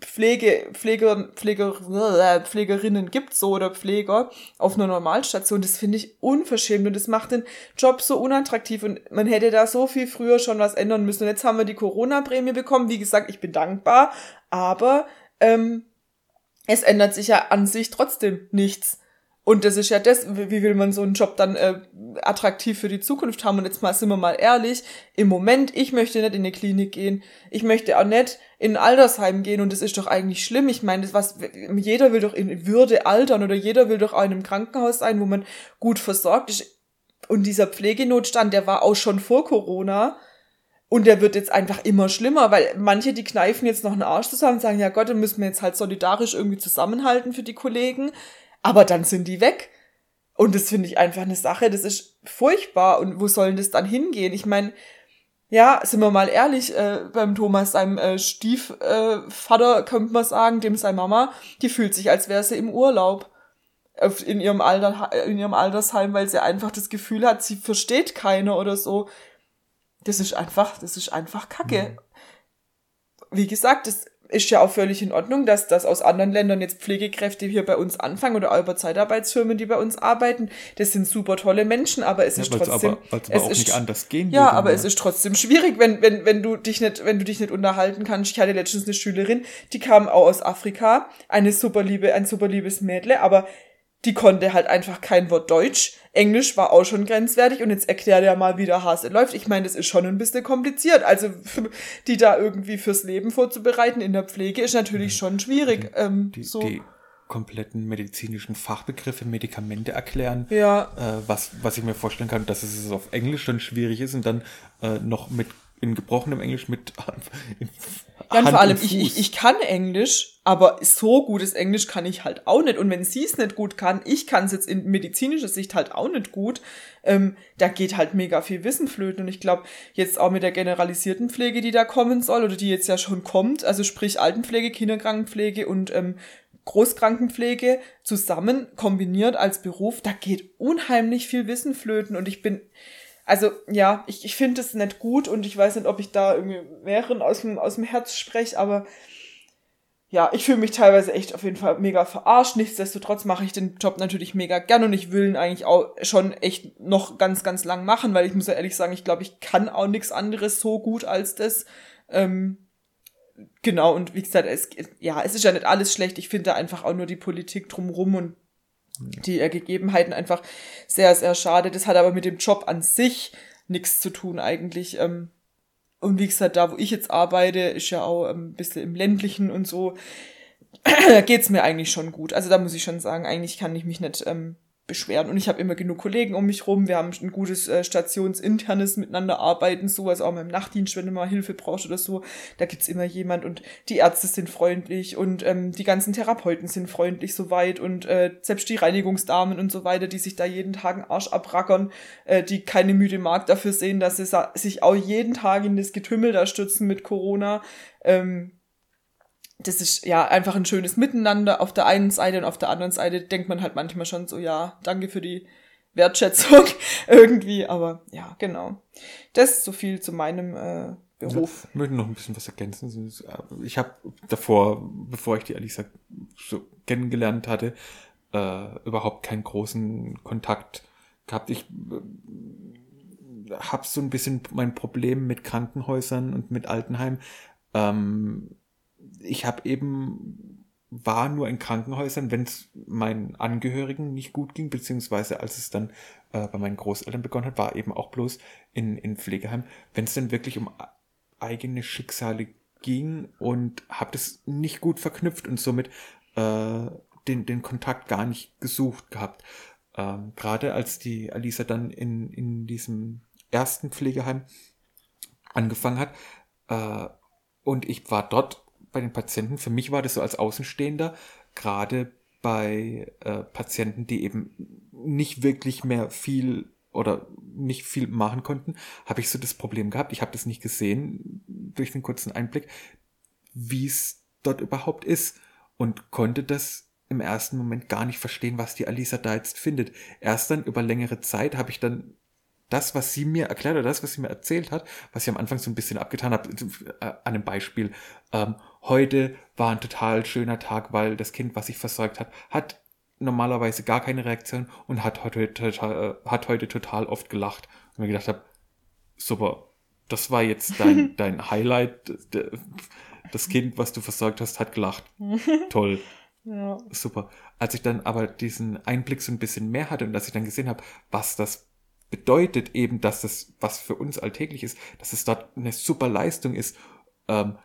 Pflege, Pfleger, Pfleger, äh, Pflegerinnen gibt, so oder Pfleger auf einer Normalstation, das finde ich unverschämt und das macht den Job so unattraktiv und man hätte da so viel früher schon was ändern müssen. Und jetzt haben wir die Corona-Prämie bekommen. Wie gesagt, ich bin dankbar, aber ähm, es ändert sich ja an sich trotzdem nichts. Und das ist ja das, wie will man so einen Job dann äh, attraktiv für die Zukunft haben? Und jetzt mal sind wir mal ehrlich, im Moment, ich möchte nicht in eine Klinik gehen, ich möchte auch nicht in ein Altersheim gehen und das ist doch eigentlich schlimm. Ich meine, das was jeder will doch in Würde altern oder jeder will doch auch in einem Krankenhaus sein, wo man gut versorgt ist. Und dieser Pflegenotstand, der war auch schon vor Corona. Und der wird jetzt einfach immer schlimmer, weil manche, die kneifen jetzt noch einen Arsch zusammen und sagen, ja Gott, dann müssen wir jetzt halt solidarisch irgendwie zusammenhalten für die Kollegen. Aber dann sind die weg. Und das finde ich einfach eine Sache, das ist furchtbar. Und wo sollen das dann hingehen? Ich meine, ja, sind wir mal ehrlich, äh, beim Thomas, seinem äh, Stiefvater, äh, könnte man sagen, dem seine Mama, die fühlt sich, als wäre sie im Urlaub in ihrem, Alter, in ihrem Altersheim, weil sie einfach das Gefühl hat, sie versteht keiner oder so. Das ist einfach, das ist einfach Kacke. Mhm. Wie gesagt, das ist ja auch völlig in Ordnung, dass das aus anderen Ländern jetzt Pflegekräfte hier bei uns anfangen oder auch über Zeitarbeitsfirmen, die bei uns arbeiten. Das sind super tolle Menschen, aber es ja, ist trotzdem. Aber, es auch ist, nicht anders gehen Ja, aber mehr. es ist trotzdem schwierig, wenn, wenn, wenn du dich nicht, wenn du dich nicht unterhalten kannst. Ich hatte letztens eine Schülerin, die kam auch aus Afrika, eine super liebe, ein super liebes Mädle, aber die konnte halt einfach kein Wort Deutsch. Englisch war auch schon grenzwertig und jetzt erklärt er mal, wie der Hase läuft. Ich meine, das ist schon ein bisschen kompliziert. Also (laughs) die da irgendwie fürs Leben vorzubereiten in der Pflege ist natürlich schon schwierig. Ähm, die, so. die kompletten medizinischen Fachbegriffe, Medikamente erklären. Ja. Äh, was, was ich mir vorstellen kann, dass es auf Englisch dann schwierig ist und dann äh, noch mit in gebrochenem Englisch mit (laughs) in ja, und vor allem, ich, ich, ich kann Englisch, aber so gutes Englisch kann ich halt auch nicht. Und wenn sie es nicht gut kann, ich kann es jetzt in medizinischer Sicht halt auch nicht gut, ähm, da geht halt mega viel Wissen flöten. Und ich glaube, jetzt auch mit der generalisierten Pflege, die da kommen soll, oder die jetzt ja schon kommt, also sprich Altenpflege, Kinderkrankenpflege und ähm, Großkrankenpflege zusammen kombiniert als Beruf, da geht unheimlich viel Wissen flöten. Und ich bin, also ja, ich, ich finde es nicht gut und ich weiß nicht, ob ich da irgendwie mehreren aus dem, aus dem Herz spreche, aber ja, ich fühle mich teilweise echt auf jeden Fall mega verarscht. Nichtsdestotrotz mache ich den Job natürlich mega gern und ich will ihn eigentlich auch schon echt noch ganz, ganz lang machen, weil ich muss ja ehrlich sagen, ich glaube, ich kann auch nichts anderes so gut als das. Ähm, genau, und wie gesagt, es, ja, es ist ja nicht alles schlecht. Ich finde da einfach auch nur die Politik drumrum und die äh, Gegebenheiten einfach sehr, sehr schade. Das hat aber mit dem Job an sich nichts zu tun eigentlich. Ähm, und wie gesagt, da wo ich jetzt arbeite, ist ja auch ein bisschen im ländlichen und so, (clears throat) geht's mir eigentlich schon gut. Also da muss ich schon sagen, eigentlich kann ich mich nicht ähm, beschweren. Und ich habe immer genug Kollegen um mich rum. Wir haben ein gutes äh, stationsinternes Miteinander arbeiten, so als auch mal im Nachtdienst, wenn du mal Hilfe brauchst oder so. Da gibt's immer jemand und die Ärzte sind freundlich und ähm, die ganzen Therapeuten sind freundlich soweit und äh, selbst die Reinigungsdamen und so weiter, die sich da jeden Tag einen Arsch abrackern, äh, die keine müde Mark dafür sehen, dass sie sich auch jeden Tag in das Getümmel da stürzen mit Corona. Ähm, das ist ja einfach ein schönes Miteinander auf der einen Seite und auf der anderen Seite denkt man halt manchmal schon so, ja, danke für die Wertschätzung (laughs) irgendwie, aber ja, genau. Das ist so viel zu meinem äh, Beruf. Ich möchte noch ein bisschen was ergänzen. Ich habe davor, bevor ich die gesagt so kennengelernt hatte, äh, überhaupt keinen großen Kontakt gehabt. Ich äh, habe so ein bisschen mein Problem mit Krankenhäusern und mit Altenheim. Ähm, ich habe eben war nur in Krankenhäusern, wenn es meinen Angehörigen nicht gut ging, beziehungsweise als es dann äh, bei meinen Großeltern begonnen hat, war eben auch bloß in, in Pflegeheim, wenn es dann wirklich um eigene Schicksale ging und habe das nicht gut verknüpft und somit äh, den, den Kontakt gar nicht gesucht gehabt. Ähm, Gerade als die Alisa dann in, in diesem ersten Pflegeheim angefangen hat äh, und ich war dort bei den Patienten, für mich war das so als Außenstehender, gerade bei äh, Patienten, die eben nicht wirklich mehr viel oder nicht viel machen konnten, habe ich so das Problem gehabt. Ich habe das nicht gesehen durch den kurzen Einblick, wie es dort überhaupt ist und konnte das im ersten Moment gar nicht verstehen, was die Alisa da jetzt findet. Erst dann über längere Zeit habe ich dann das, was sie mir erklärt oder das, was sie mir erzählt hat, was ich am Anfang so ein bisschen abgetan habe, äh, an einem Beispiel. Ähm, heute war ein total schöner Tag, weil das Kind, was sich versorgt hat, hat normalerweise gar keine Reaktion und hat heute total, äh, hat heute total oft gelacht. Und mir gedacht habe, super, das war jetzt dein, (laughs) dein Highlight. Das Kind, was du versorgt hast, hat gelacht. Toll. (laughs) Ja. Super. Als ich dann aber diesen Einblick so ein bisschen mehr hatte und als ich dann gesehen habe, was das bedeutet eben, dass das, was für uns alltäglich ist, dass es dort eine super Leistung ist, ähm,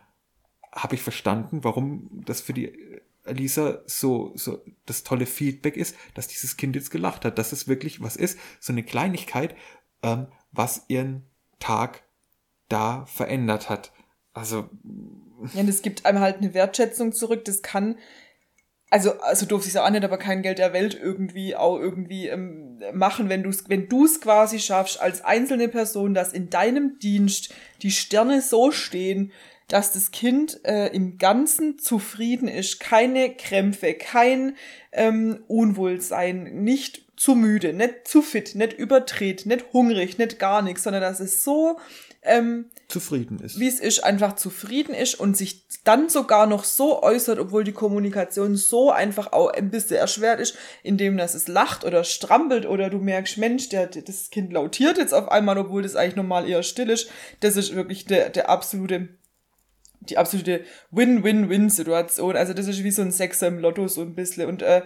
habe ich verstanden, warum das für die Lisa so, so das tolle Feedback ist, dass dieses Kind jetzt gelacht hat, dass es wirklich was ist, so eine Kleinigkeit, ähm, was ihren Tag da verändert hat. Also. Ja, das gibt einem halt eine Wertschätzung zurück. Das kann also, also durfte ich es auch nicht, aber kein Geld der Welt irgendwie auch irgendwie ähm, machen, wenn du es wenn du's quasi schaffst, als einzelne Person, dass in deinem Dienst die Sterne so stehen, dass das Kind äh, im Ganzen zufrieden ist, keine Krämpfe, kein ähm, Unwohlsein, nicht zu müde, nicht zu fit, nicht überdreht, nicht hungrig, nicht gar nichts, sondern dass es so ähm, zufrieden ist. Wie es ist, einfach zufrieden ist und sich dann sogar noch so äußert, obwohl die Kommunikation so einfach auch ein bisschen erschwert ist, indem das es lacht oder strampelt oder du merkst, Mensch, der, das Kind lautiert jetzt auf einmal, obwohl das eigentlich normal eher still ist. Das ist wirklich der, der absolute die absolute Win-Win-Win-Situation. Also das ist wie so ein Sechser im Lotto so ein bisschen. Und äh,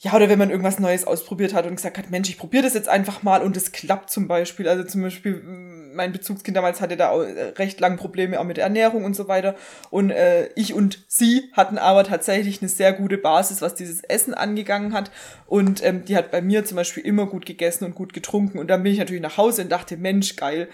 ja, oder wenn man irgendwas Neues ausprobiert hat und gesagt hat, Mensch, ich probiere das jetzt einfach mal und es klappt zum Beispiel. Also zum Beispiel, mein Bezugskind damals hatte da äh, recht lange Probleme auch mit der Ernährung und so weiter. Und äh, ich und sie hatten aber tatsächlich eine sehr gute Basis, was dieses Essen angegangen hat. Und ähm, die hat bei mir zum Beispiel immer gut gegessen und gut getrunken. Und dann bin ich natürlich nach Hause und dachte, Mensch, geil,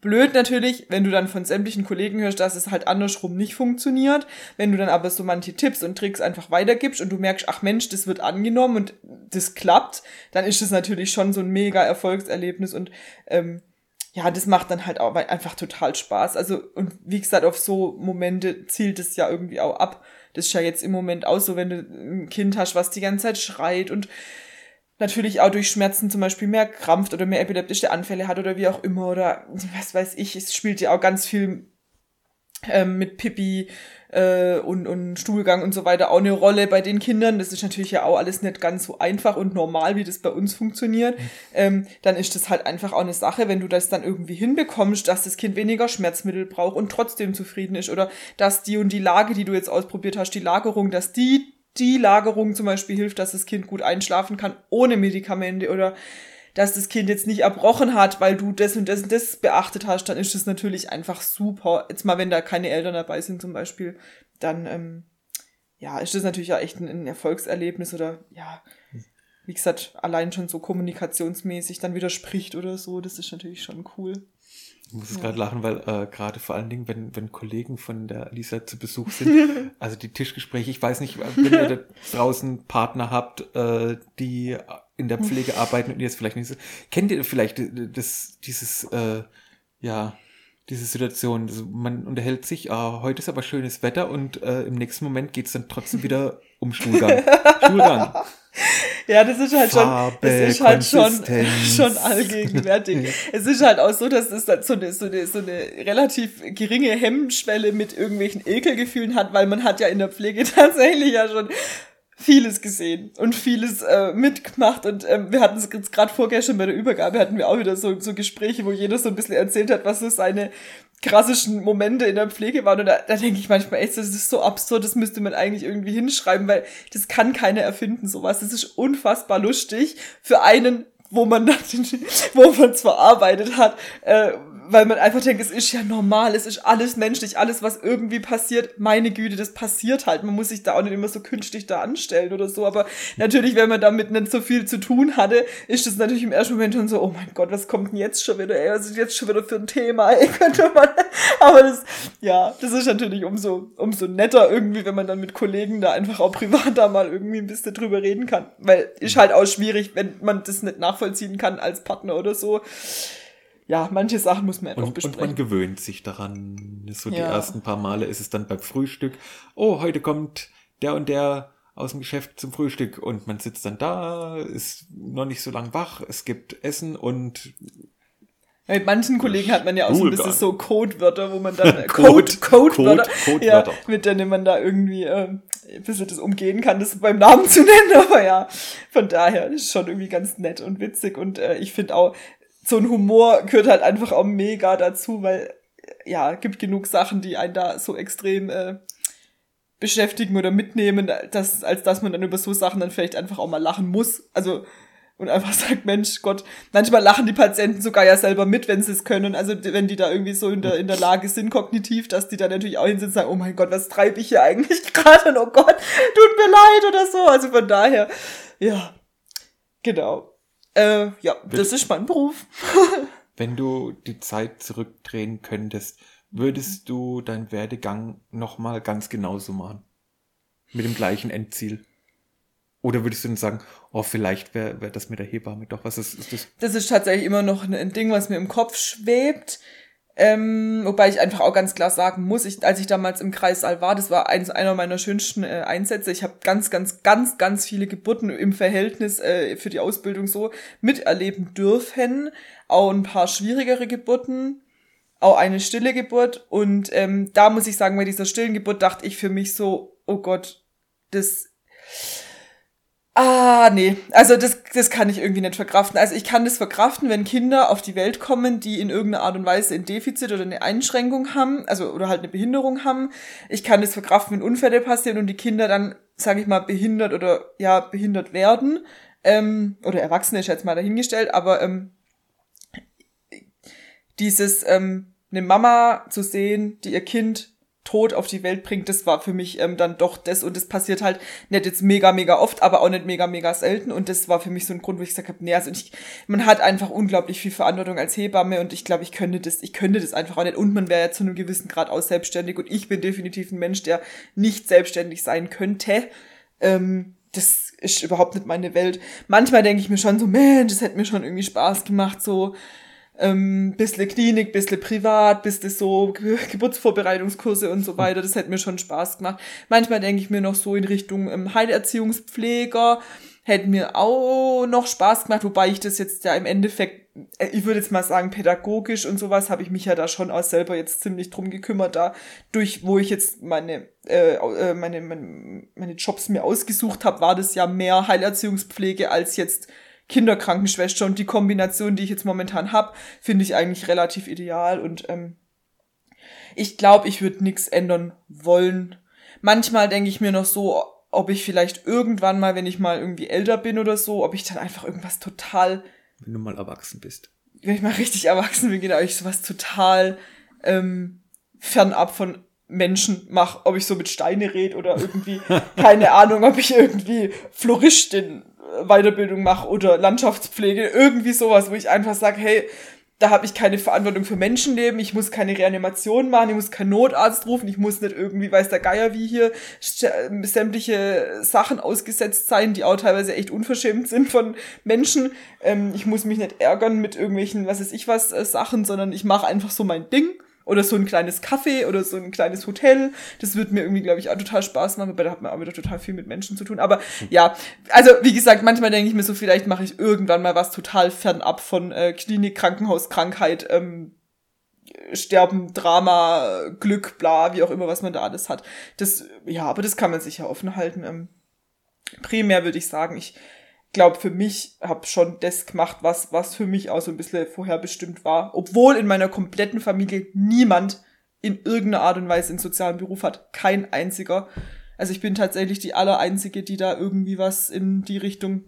Blöd natürlich, wenn du dann von sämtlichen Kollegen hörst, dass es halt andersrum nicht funktioniert. Wenn du dann aber so manche Tipps und Tricks einfach weitergibst und du merkst, ach Mensch, das wird angenommen und das klappt, dann ist es natürlich schon so ein mega Erfolgserlebnis und ähm, ja, das macht dann halt auch einfach total Spaß. Also, und wie gesagt, auf so Momente zielt es ja irgendwie auch ab. Das ist ja jetzt im Moment auch so, wenn du ein Kind hast, was die ganze Zeit schreit und natürlich auch durch Schmerzen zum Beispiel mehr krampft oder mehr epileptische Anfälle hat oder wie auch immer oder was weiß ich, es spielt ja auch ganz viel ähm, mit Pippi äh, und, und Stuhlgang und so weiter auch eine Rolle bei den Kindern. Das ist natürlich ja auch alles nicht ganz so einfach und normal, wie das bei uns funktioniert. Mhm. Ähm, dann ist das halt einfach auch eine Sache, wenn du das dann irgendwie hinbekommst, dass das Kind weniger Schmerzmittel braucht und trotzdem zufrieden ist oder dass die und die Lage, die du jetzt ausprobiert hast, die Lagerung, dass die die Lagerung zum Beispiel hilft, dass das Kind gut einschlafen kann ohne Medikamente oder dass das Kind jetzt nicht erbrochen hat, weil du das und das und das beachtet hast, dann ist das natürlich einfach super. Jetzt mal, wenn da keine Eltern dabei sind zum Beispiel, dann ähm, ja, ist das natürlich ja echt ein, ein Erfolgserlebnis oder ja, wie gesagt, allein schon so kommunikationsmäßig dann widerspricht oder so, das ist natürlich schon cool. Ich muss ja. gerade lachen, weil äh, gerade vor allen Dingen, wenn, wenn Kollegen von der Lisa zu Besuch (laughs) sind, also die Tischgespräche, ich weiß nicht, wenn ihr da draußen Partner habt, äh, die in der Pflege (laughs) arbeiten und ihr es vielleicht nicht so, kennt ihr vielleicht das, dieses, äh, ja, diese Situation. Also man unterhält sich, ah, heute ist aber schönes Wetter und äh, im nächsten Moment geht es dann trotzdem wieder (laughs) um Schulgang. Schulgang. Ja, das ist halt Farbe, schon, das ist halt schon, schon allgegenwärtig. (laughs) es ist halt auch so, dass es so eine, so eine, so eine relativ geringe Hemmschwelle mit irgendwelchen Ekelgefühlen hat, weil man hat ja in der Pflege (laughs) tatsächlich ja schon vieles gesehen und vieles äh, mitgemacht und ähm, wir hatten es gerade vorgestern bei der Übergabe hatten wir auch wieder so, so Gespräche, wo jeder so ein bisschen erzählt hat, was so seine krassischen Momente in der Pflege waren und da, da denke ich manchmal echt, das ist so absurd, das müsste man eigentlich irgendwie hinschreiben, weil das kann keiner erfinden, sowas. Das ist unfassbar lustig für einen wo man (laughs) wo man zwar arbeitet hat, äh, weil man einfach denkt, es ist ja normal, es ist alles menschlich, alles, was irgendwie passiert, meine Güte, das passiert halt. Man muss sich da auch nicht immer so künstlich da anstellen oder so. Aber natürlich, wenn man damit nicht so viel zu tun hatte, ist das natürlich im ersten Moment schon so, oh mein Gott, was kommt denn jetzt schon wieder, ey, was ist jetzt schon wieder für ein Thema, ey, (laughs) könnte man. Aber das, ja, das ist natürlich umso, umso netter irgendwie, wenn man dann mit Kollegen da einfach auch privat da mal irgendwie ein bisschen drüber reden kann. Weil ist halt auch schwierig, wenn man das nicht nachvollziehen kann als Partner oder so ja, manche Sachen muss man einfach und, besprechen. Und man gewöhnt sich daran. So die ja. ersten paar Male ist es dann beim Frühstück. Oh, heute kommt der und der aus dem Geschäft zum Frühstück und man sitzt dann da, ist noch nicht so lang wach, es gibt Essen und mit manchen Kollegen hat man ja auch so ein bisschen so Codewörter, wo man dann (laughs) Code, Code, Code, Code ja, mit denen man da irgendwie äh, ein bisschen das umgehen kann, das beim Namen zu nennen. (laughs) Aber ja, von daher ist schon irgendwie ganz nett und witzig. Und äh, ich finde auch, so ein Humor gehört halt einfach auch mega dazu, weil ja, gibt genug Sachen, die einen da so extrem äh, beschäftigen oder mitnehmen, dass, als dass man dann über so Sachen dann vielleicht einfach auch mal lachen muss. Also und einfach (laughs) sagt, Mensch, Gott, manchmal lachen die Patienten sogar ja selber mit, wenn sie es können. Also wenn die da irgendwie so in der, in der Lage sind, kognitiv, dass die da natürlich auch hinsitzen und sagen, oh mein Gott, was treibe ich hier eigentlich (laughs) gerade? Und oh Gott, tut mir leid oder so. Also von daher, ja, genau. Äh, ja, das ist mein Beruf. (laughs) Wenn du die Zeit zurückdrehen könntest, würdest du deinen Werdegang nochmal ganz genauso machen? Mit dem gleichen Endziel? Oder würdest du dann sagen, oh, vielleicht wäre wär das mit der Hebamme doch was ist, ist das? Das ist tatsächlich immer noch ein Ding, was mir im Kopf schwebt. Ähm, wobei ich einfach auch ganz klar sagen muss, ich, als ich damals im Kreissaal war, das war eins, einer meiner schönsten äh, Einsätze. Ich habe ganz, ganz, ganz, ganz viele Geburten im Verhältnis äh, für die Ausbildung so miterleben dürfen. Auch ein paar schwierigere Geburten, auch eine stille Geburt. Und ähm, da muss ich sagen, bei dieser stillen Geburt dachte ich für mich so, oh Gott, das Ah, nee. Also das, das kann ich irgendwie nicht verkraften. Also ich kann das verkraften, wenn Kinder auf die Welt kommen, die in irgendeiner Art und Weise ein Defizit oder eine Einschränkung haben, also oder halt eine Behinderung haben. Ich kann das verkraften, wenn Unfälle passieren und die Kinder dann, sage ich mal, behindert oder ja, behindert werden. Ähm, oder Erwachsene ist jetzt mal dahingestellt, aber ähm, dieses ähm, eine Mama zu sehen, die ihr Kind Tod auf die Welt bringt, das war für mich ähm, dann doch das. Und das passiert halt nicht jetzt mega, mega oft, aber auch nicht mega, mega selten. Und das war für mich so ein Grund, wo ich gesagt habe, nee, also ich, man hat einfach unglaublich viel Verantwortung als Hebamme. Und ich glaube, ich könnte das, ich könnte das einfach auch nicht. Und man wäre ja zu einem gewissen Grad auch selbstständig. Und ich bin definitiv ein Mensch, der nicht selbstständig sein könnte. Ähm, das ist überhaupt nicht meine Welt. Manchmal denke ich mir schon so, Mensch, das hätte mir schon irgendwie Spaß gemacht, so ähm, bisschen Klinik, bisschen privat, bisschen so Geburtsvorbereitungskurse und so weiter. Das hätte mir schon Spaß gemacht. Manchmal denke ich mir noch so in Richtung ähm, Heilerziehungspfleger. Hätte mir auch noch Spaß gemacht, wobei ich das jetzt ja im Endeffekt, äh, ich würde jetzt mal sagen, pädagogisch und sowas habe ich mich ja da schon auch selber jetzt ziemlich drum gekümmert, da durch, wo ich jetzt meine, äh, äh meine, meine, meine Jobs mir ausgesucht habe, war das ja mehr Heilerziehungspflege als jetzt Kinderkrankenschwester und die Kombination, die ich jetzt momentan habe, finde ich eigentlich relativ ideal und ähm, ich glaube, ich würde nichts ändern wollen. Manchmal denke ich mir noch so, ob ich vielleicht irgendwann mal, wenn ich mal irgendwie älter bin oder so, ob ich dann einfach irgendwas total. Wenn du mal erwachsen bist. Wenn ich mal richtig erwachsen bin, genau, ich sowas total ähm, fernab von Menschen mache, ob ich so mit Steine red oder irgendwie, (laughs) keine Ahnung, ob ich irgendwie Floristin Weiterbildung mache oder Landschaftspflege, irgendwie sowas, wo ich einfach sage, hey, da habe ich keine Verantwortung für Menschenleben, ich muss keine Reanimation machen, ich muss keinen Notarzt rufen, ich muss nicht irgendwie, weiß der Geier wie hier, sämtliche Sachen ausgesetzt sein, die auch teilweise echt unverschämt sind von Menschen. Ähm, ich muss mich nicht ärgern mit irgendwelchen, was weiß ich was, äh, Sachen, sondern ich mache einfach so mein Ding oder so ein kleines Café oder so ein kleines Hotel. Das wird mir irgendwie, glaube ich, auch total Spaß machen, weil da hat man auch wieder total viel mit Menschen zu tun. Aber ja, also wie gesagt, manchmal denke ich mir so, vielleicht mache ich irgendwann mal was total fernab von äh, Klinik, Krankenhaus, Krankheit, ähm, Sterben, Drama, Glück, bla, wie auch immer, was man da alles hat. Das, ja, aber das kann man sicher offen halten. Ähm, primär würde ich sagen, ich glaube, für mich habe schon das gemacht, was, was für mich auch so ein bisschen vorherbestimmt war. Obwohl in meiner kompletten Familie niemand in irgendeiner Art und Weise einen sozialen Beruf hat. Kein einziger. Also ich bin tatsächlich die allereinzige, die da irgendwie was in die Richtung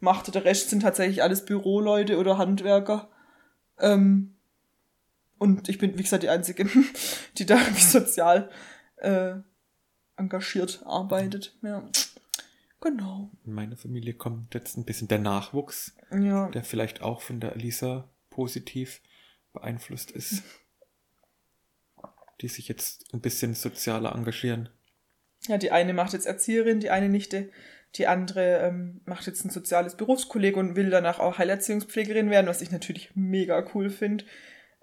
macht. Der Rest sind tatsächlich alles Büroleute oder Handwerker. Ähm, und ich bin, wie gesagt, die Einzige, (laughs) die da irgendwie sozial äh, engagiert arbeitet. Ja. Genau. In meine Familie kommt jetzt ein bisschen der Nachwuchs, Ja. der vielleicht auch von der Elisa positiv beeinflusst ist. Die sich jetzt ein bisschen sozialer engagieren. Ja, die eine macht jetzt Erzieherin, die eine Nichte, die andere ähm, macht jetzt ein soziales Berufskolleg und will danach auch Heilerziehungspflegerin werden, was ich natürlich mega cool finde.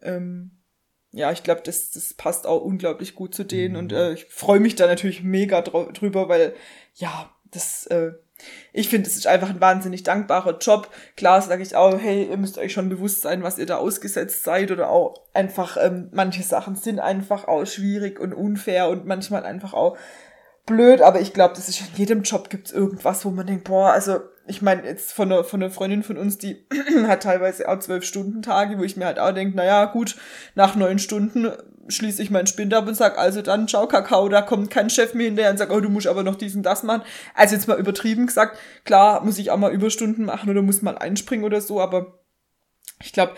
Ähm, ja, ich glaube, das, das passt auch unglaublich gut zu denen und äh, ich freue mich da natürlich mega drüber, weil ja, das, äh, ich finde, es ist einfach ein wahnsinnig dankbarer Job. Klar sage ich auch, hey, ihr müsst euch schon bewusst sein, was ihr da ausgesetzt seid oder auch einfach, ähm, manche Sachen sind einfach auch schwierig und unfair und manchmal einfach auch blöd, aber ich glaube, das ist in jedem Job gibt's irgendwas, wo man denkt, boah, also ich meine jetzt von einer, von einer Freundin von uns, die (clears throat) hat teilweise auch zwölf Stunden Tage, wo ich mir halt auch denke, naja, gut, nach neun Stunden schließe ich meinen Spind ab und sag, also dann, ciao Kakao, da kommt kein Chef mehr hinterher und sagt, oh, du musst aber noch dies und das machen. Also jetzt mal übertrieben gesagt, klar muss ich auch mal Überstunden machen oder muss mal einspringen oder so, aber ich glaube,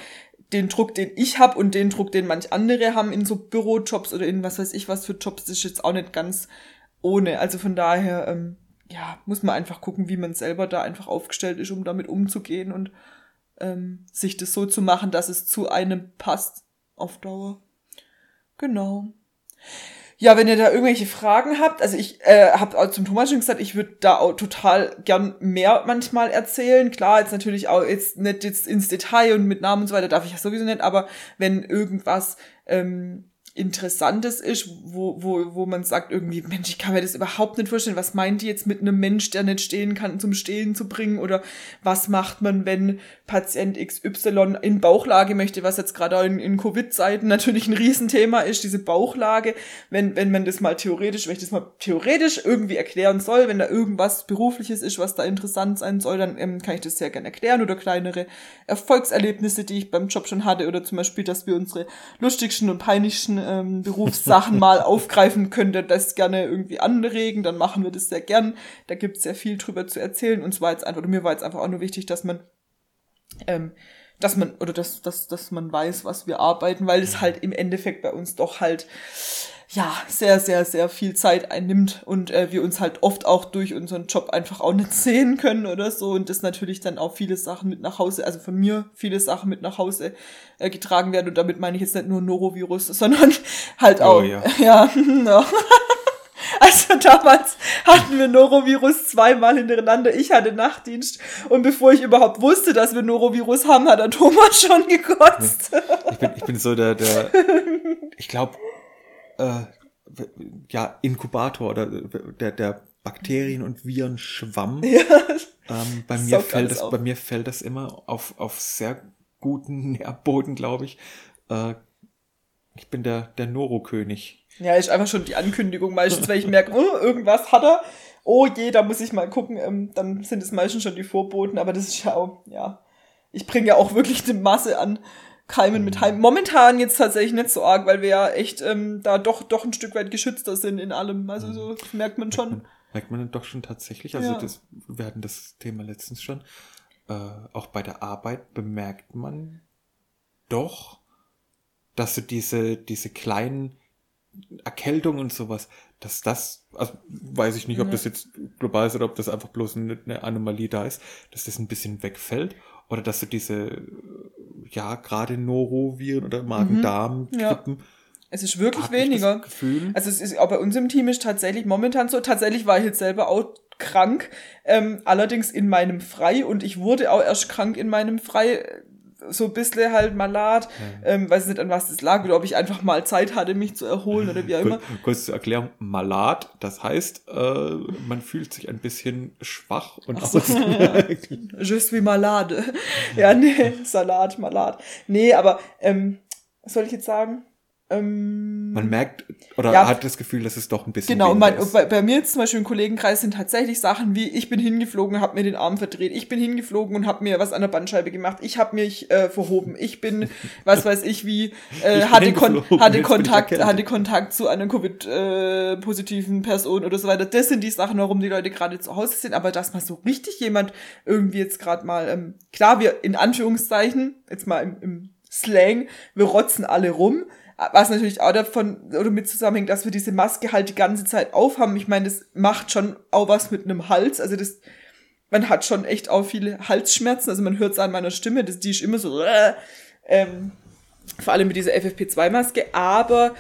den Druck, den ich habe und den Druck, den manch andere haben in so Bürojobs oder in was weiß ich was für Jobs, ist jetzt auch nicht ganz ohne. Also von daher, ähm, ja, muss man einfach gucken, wie man selber da einfach aufgestellt ist, um damit umzugehen und ähm, sich das so zu machen, dass es zu einem passt auf Dauer. Genau. Ja, wenn ihr da irgendwelche Fragen habt, also ich äh, habe zum Thomas schon gesagt, ich würde da auch total gern mehr manchmal erzählen. Klar, jetzt natürlich auch jetzt nicht jetzt ins Detail und mit Namen und so weiter darf ich ja sowieso nicht, aber wenn irgendwas ähm, Interessantes ist, wo, wo, wo man sagt irgendwie, Mensch, ich kann mir das überhaupt nicht vorstellen, was meint die jetzt mit einem Mensch, der nicht stehen kann, zum Stehen zu bringen? Oder was macht man, wenn Patient XY in Bauchlage möchte, was jetzt gerade in, in Covid-Zeiten natürlich ein Riesenthema ist, diese Bauchlage, wenn, wenn man das mal theoretisch, wenn ich das mal theoretisch irgendwie erklären soll, wenn da irgendwas Berufliches ist, was da interessant sein soll, dann ähm, kann ich das sehr gerne erklären. Oder kleinere Erfolgserlebnisse, die ich beim Job schon hatte. Oder zum Beispiel, dass wir unsere lustigsten und peinlichsten ähm, Berufssachen mal (laughs) aufgreifen könnte, das gerne irgendwie anregen, dann machen wir das sehr gern. Da gibt es sehr viel drüber zu erzählen. Und zwar jetzt einfach, oder mir war jetzt einfach auch nur wichtig, dass man, ähm, dass man, oder dass, dass, dass man weiß, was wir arbeiten, weil es halt im Endeffekt bei uns doch halt ja, sehr, sehr, sehr viel Zeit einnimmt und äh, wir uns halt oft auch durch unseren Job einfach auch nicht sehen können oder so und das natürlich dann auch viele Sachen mit nach Hause, also von mir viele Sachen mit nach Hause äh, getragen werden und damit meine ich jetzt nicht nur Norovirus, (laughs) sondern halt auch, Oh, (laughs) ja. ja, ja. (laughs) Also damals hatten wir Norovirus zweimal hintereinander. Ich hatte Nachtdienst und bevor ich überhaupt wusste, dass wir Norovirus haben, hat der Thomas schon gekotzt. Ich bin, ich bin so der, der ich glaube, äh, ja, Inkubator oder der, der Bakterien- und Virenschwamm. (laughs) Ja. Ähm, bei, mir fällt das, auf. bei mir fällt das immer auf, auf sehr guten (laughs) Nährboden, glaube ich. Äh, ich bin der, der Noro-König. Ja, ist einfach schon die Ankündigung meistens, wenn ich merke, oh, irgendwas hat er. Oh je, da muss ich mal gucken. Ähm, dann sind es meistens schon die Vorboten, aber das ist ja auch, ja. Ich bringe ja auch wirklich eine Masse an Keimen mit heim. Momentan jetzt tatsächlich nicht so arg, weil wir ja echt ähm, da doch, doch ein Stück weit geschützter sind in allem. Also so das merkt man schon. Merkt man dann doch schon tatsächlich. Also Ja. das, wir hatten das Thema letztens schon. Äh, auch bei der Arbeit bemerkt man doch, dass so diese, diese kleinen Erkältungen und sowas, dass das, also weiß ich nicht, ob Ja. das jetzt global ist oder ob das einfach bloß eine, eine Anomalie da ist, dass das ein bisschen wegfällt. Oder dass so diese, ja, gerade Noroviren oder Magen-Darm-Grippen. Es ist wirklich weniger. Gefühl. Also es ist auch bei uns im Team ist tatsächlich momentan so. Tatsächlich war ich jetzt selber auch krank, ähm, allerdings in meinem Frei und ich wurde auch erst krank in meinem Frei, so ein bisschen halt malat, ähm, weiß nicht an was das lag oder ob ich einfach mal Zeit hatte, mich zu erholen oder wie auch immer. Kur- Kurz zur Erklärung, Malat, das heißt, äh, man fühlt sich ein bisschen schwach und so. ausgelaugt. Je suis malade. Ja, nee, Salat, Malat. Nee, aber, ähm, was soll ich jetzt sagen? Ähm, Man merkt oder Ja. hat das Gefühl, dass es doch ein bisschen Genau, ist. bei, bei mir jetzt zum Beispiel im Kollegenkreis sind tatsächlich Sachen wie, ich bin hingeflogen, habe mir den Arm verdreht, ich bin hingeflogen und habe mir was an der Bandscheibe gemacht, ich habe mich äh, verhoben, ich bin, (laughs) was weiß ich wie, äh, Ich hatte, Kon hatte, Kontakt, hatte Kontakt zu einer Covid-positiven Person oder so weiter. Das sind die Sachen, warum die Leute gerade zu Hause sind, aber dass mal so richtig jemand irgendwie jetzt gerade mal, ähm, klar, wir in Anführungszeichen, jetzt mal im, im Slang, wir rotzen alle rum, was natürlich auch davon oder mit zusammenhängt, dass wir diese Maske halt die ganze Zeit aufhaben. Ich meine, das macht schon auch was mit einem Hals. Also das, man hat schon echt auch viele Halsschmerzen. Also man hört es an meiner Stimme, das, die ist immer so, äh, ähm, vor allem mit dieser FFP2-Maske. Aber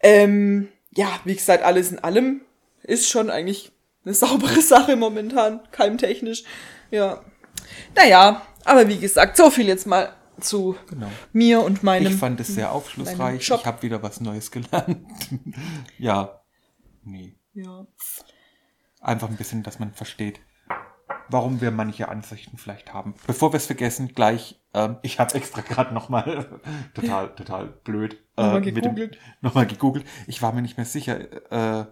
ähm, ja, wie gesagt, alles in allem ist schon eigentlich eine (laughs) saubere Sache momentan, keimtechnisch. Ja. Naja, aber wie gesagt, so viel jetzt mal zu Genau. mir und meinem. Ich fand es sehr aufschlussreich. Ich habe wieder was Neues gelernt. (laughs) ja. Nee. ja. Einfach ein bisschen, dass man versteht, warum wir manche Ansichten vielleicht haben. Bevor wir es vergessen, gleich, ähm, ich habe extra gerade nochmal, (laughs) total, total blöd. Nochmal mit dem- gegoogelt. Nochmal gegoogelt. Ich war mir nicht mehr sicher. Äh,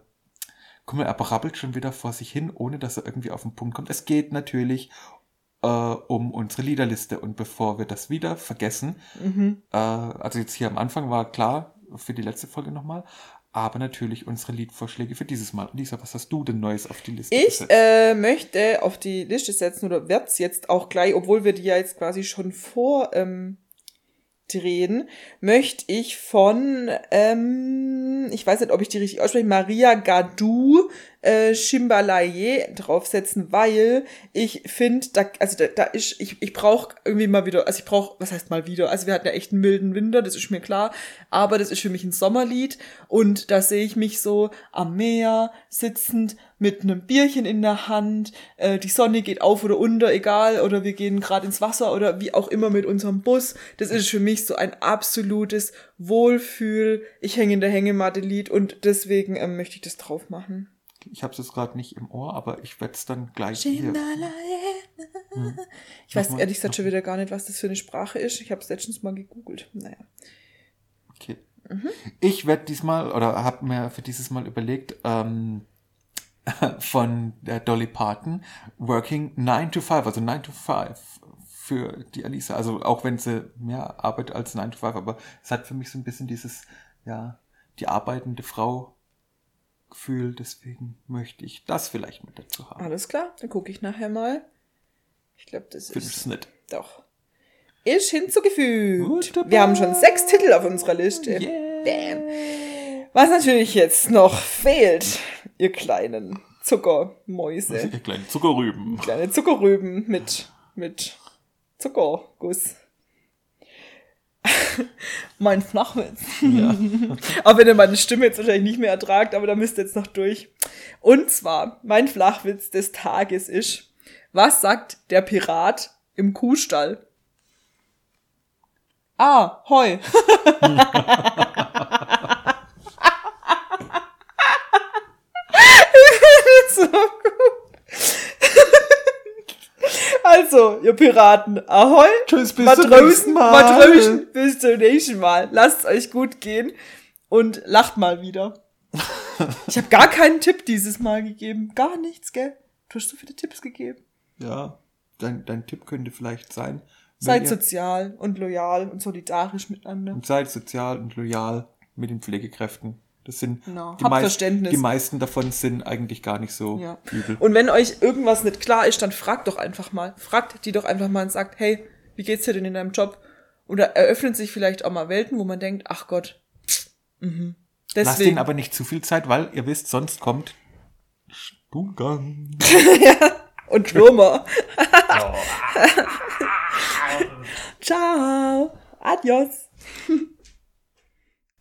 guck mal, er brabbelt schon wieder vor sich hin, ohne dass er irgendwie auf den Punkt kommt. Es geht natürlich äh, um unsere Liederliste. Und bevor wir das wieder vergessen, Mhm. äh, also jetzt hier am Anfang war klar, für die letzte Folge nochmal, aber natürlich unsere Liedvorschläge für dieses Mal. Lisa, was hast du denn Neues auf die Liste Ich gesetzt? äh, möchte auf die Liste setzen oder werd's jetzt auch gleich, obwohl wir die ja jetzt quasi schon vor ähm, drehen, möchte ich von, ähm, ich weiß nicht, ob ich die richtig ausspreche, Maria Gadou äh, Shimbalaye draufsetzen, weil ich finde, da, also da, da ist, ich, ich brauche irgendwie mal wieder, also ich brauche, was heißt mal wieder, also wir hatten ja echt einen milden Winter, das ist mir klar, aber das ist für mich ein Sommerlied und da sehe ich mich so am Meer sitzend mit einem Bierchen in der Hand, äh, die Sonne geht auf oder unter, egal, oder wir gehen gerade ins Wasser oder wie auch immer mit unserem Bus. Das ist für mich so ein absolutes Wohlfühl, ich hänge in der Hängematte Lied und deswegen ähm, möchte ich das drauf machen. Ich habe es jetzt gerade nicht im Ohr, aber ich werde es dann gleich hier. Ich weiß ehrlich gesagt schon wieder gar nicht, was das für eine Sprache ist. Ich habe es letztens mal gegoogelt. Naja. Okay. Mhm. Ich werde diesmal oder habe mir für dieses Mal überlegt, ähm, (laughs) von der Dolly Parton, Working 9 to 5, also 9 to 5 für die Alisa. Also auch wenn sie mehr arbeitet als 9 to 5, aber es hat für mich so ein bisschen dieses, ja, die arbeitende Frau Gefühl, deswegen möchte ich das vielleicht mit dazu haben. Alles klar, dann gucke ich nachher mal. Ich glaube, das Findest ist nicht? doch. Ist hinzugefügt. Wunderbar. Wir haben schon sechs Titel auf unserer Liste. Bam. Was natürlich jetzt noch fehlt, ihr kleinen Zuckermäuse. Ihr kleinen Zuckerrüben. Kleine Zuckerrüben mit, mit Zuckerguss. (laughs) mein Flachwitz. Ja. (laughs) Aber wenn ihr meine Stimme jetzt wahrscheinlich nicht mehr ertragt, aber da müsst ihr jetzt noch durch. Und zwar, mein Flachwitz des Tages ist, was sagt der Pirat im Kuhstall? Ah, Heu. (laughs) so gut. Also, ihr Piraten, ahoi. Tschüss, bis zum Matrosen, nächsten Mal. Matrosen, bis zum nächsten Mal. Lasst euch gut gehen und lacht mal wieder. Ich habe gar keinen Tipp dieses Mal gegeben. Gar nichts, gell? Du hast so viele Tipps gegeben. Ja, dein, dein Tipp könnte vielleicht sein, Seid sozial und loyal und solidarisch miteinander. und seid sozial und loyal mit den Pflegekräften. Das sind Genau. die, Verständnis. die meisten davon sind eigentlich gar nicht so Ja. übel. Und wenn euch irgendwas nicht klar ist, dann fragt doch einfach mal. Fragt die doch einfach mal und sagt, hey, wie geht's dir denn in deinem Job? Oder eröffnen sich vielleicht auch mal Welten, wo man denkt, ach Gott. Mhm. Lasst Deswegen. ihnen aber nicht zu viel Zeit, weil ihr wisst, sonst kommt Stuhlgang. (laughs) und Würmer. (laughs) (laughs) Ciao. Adios.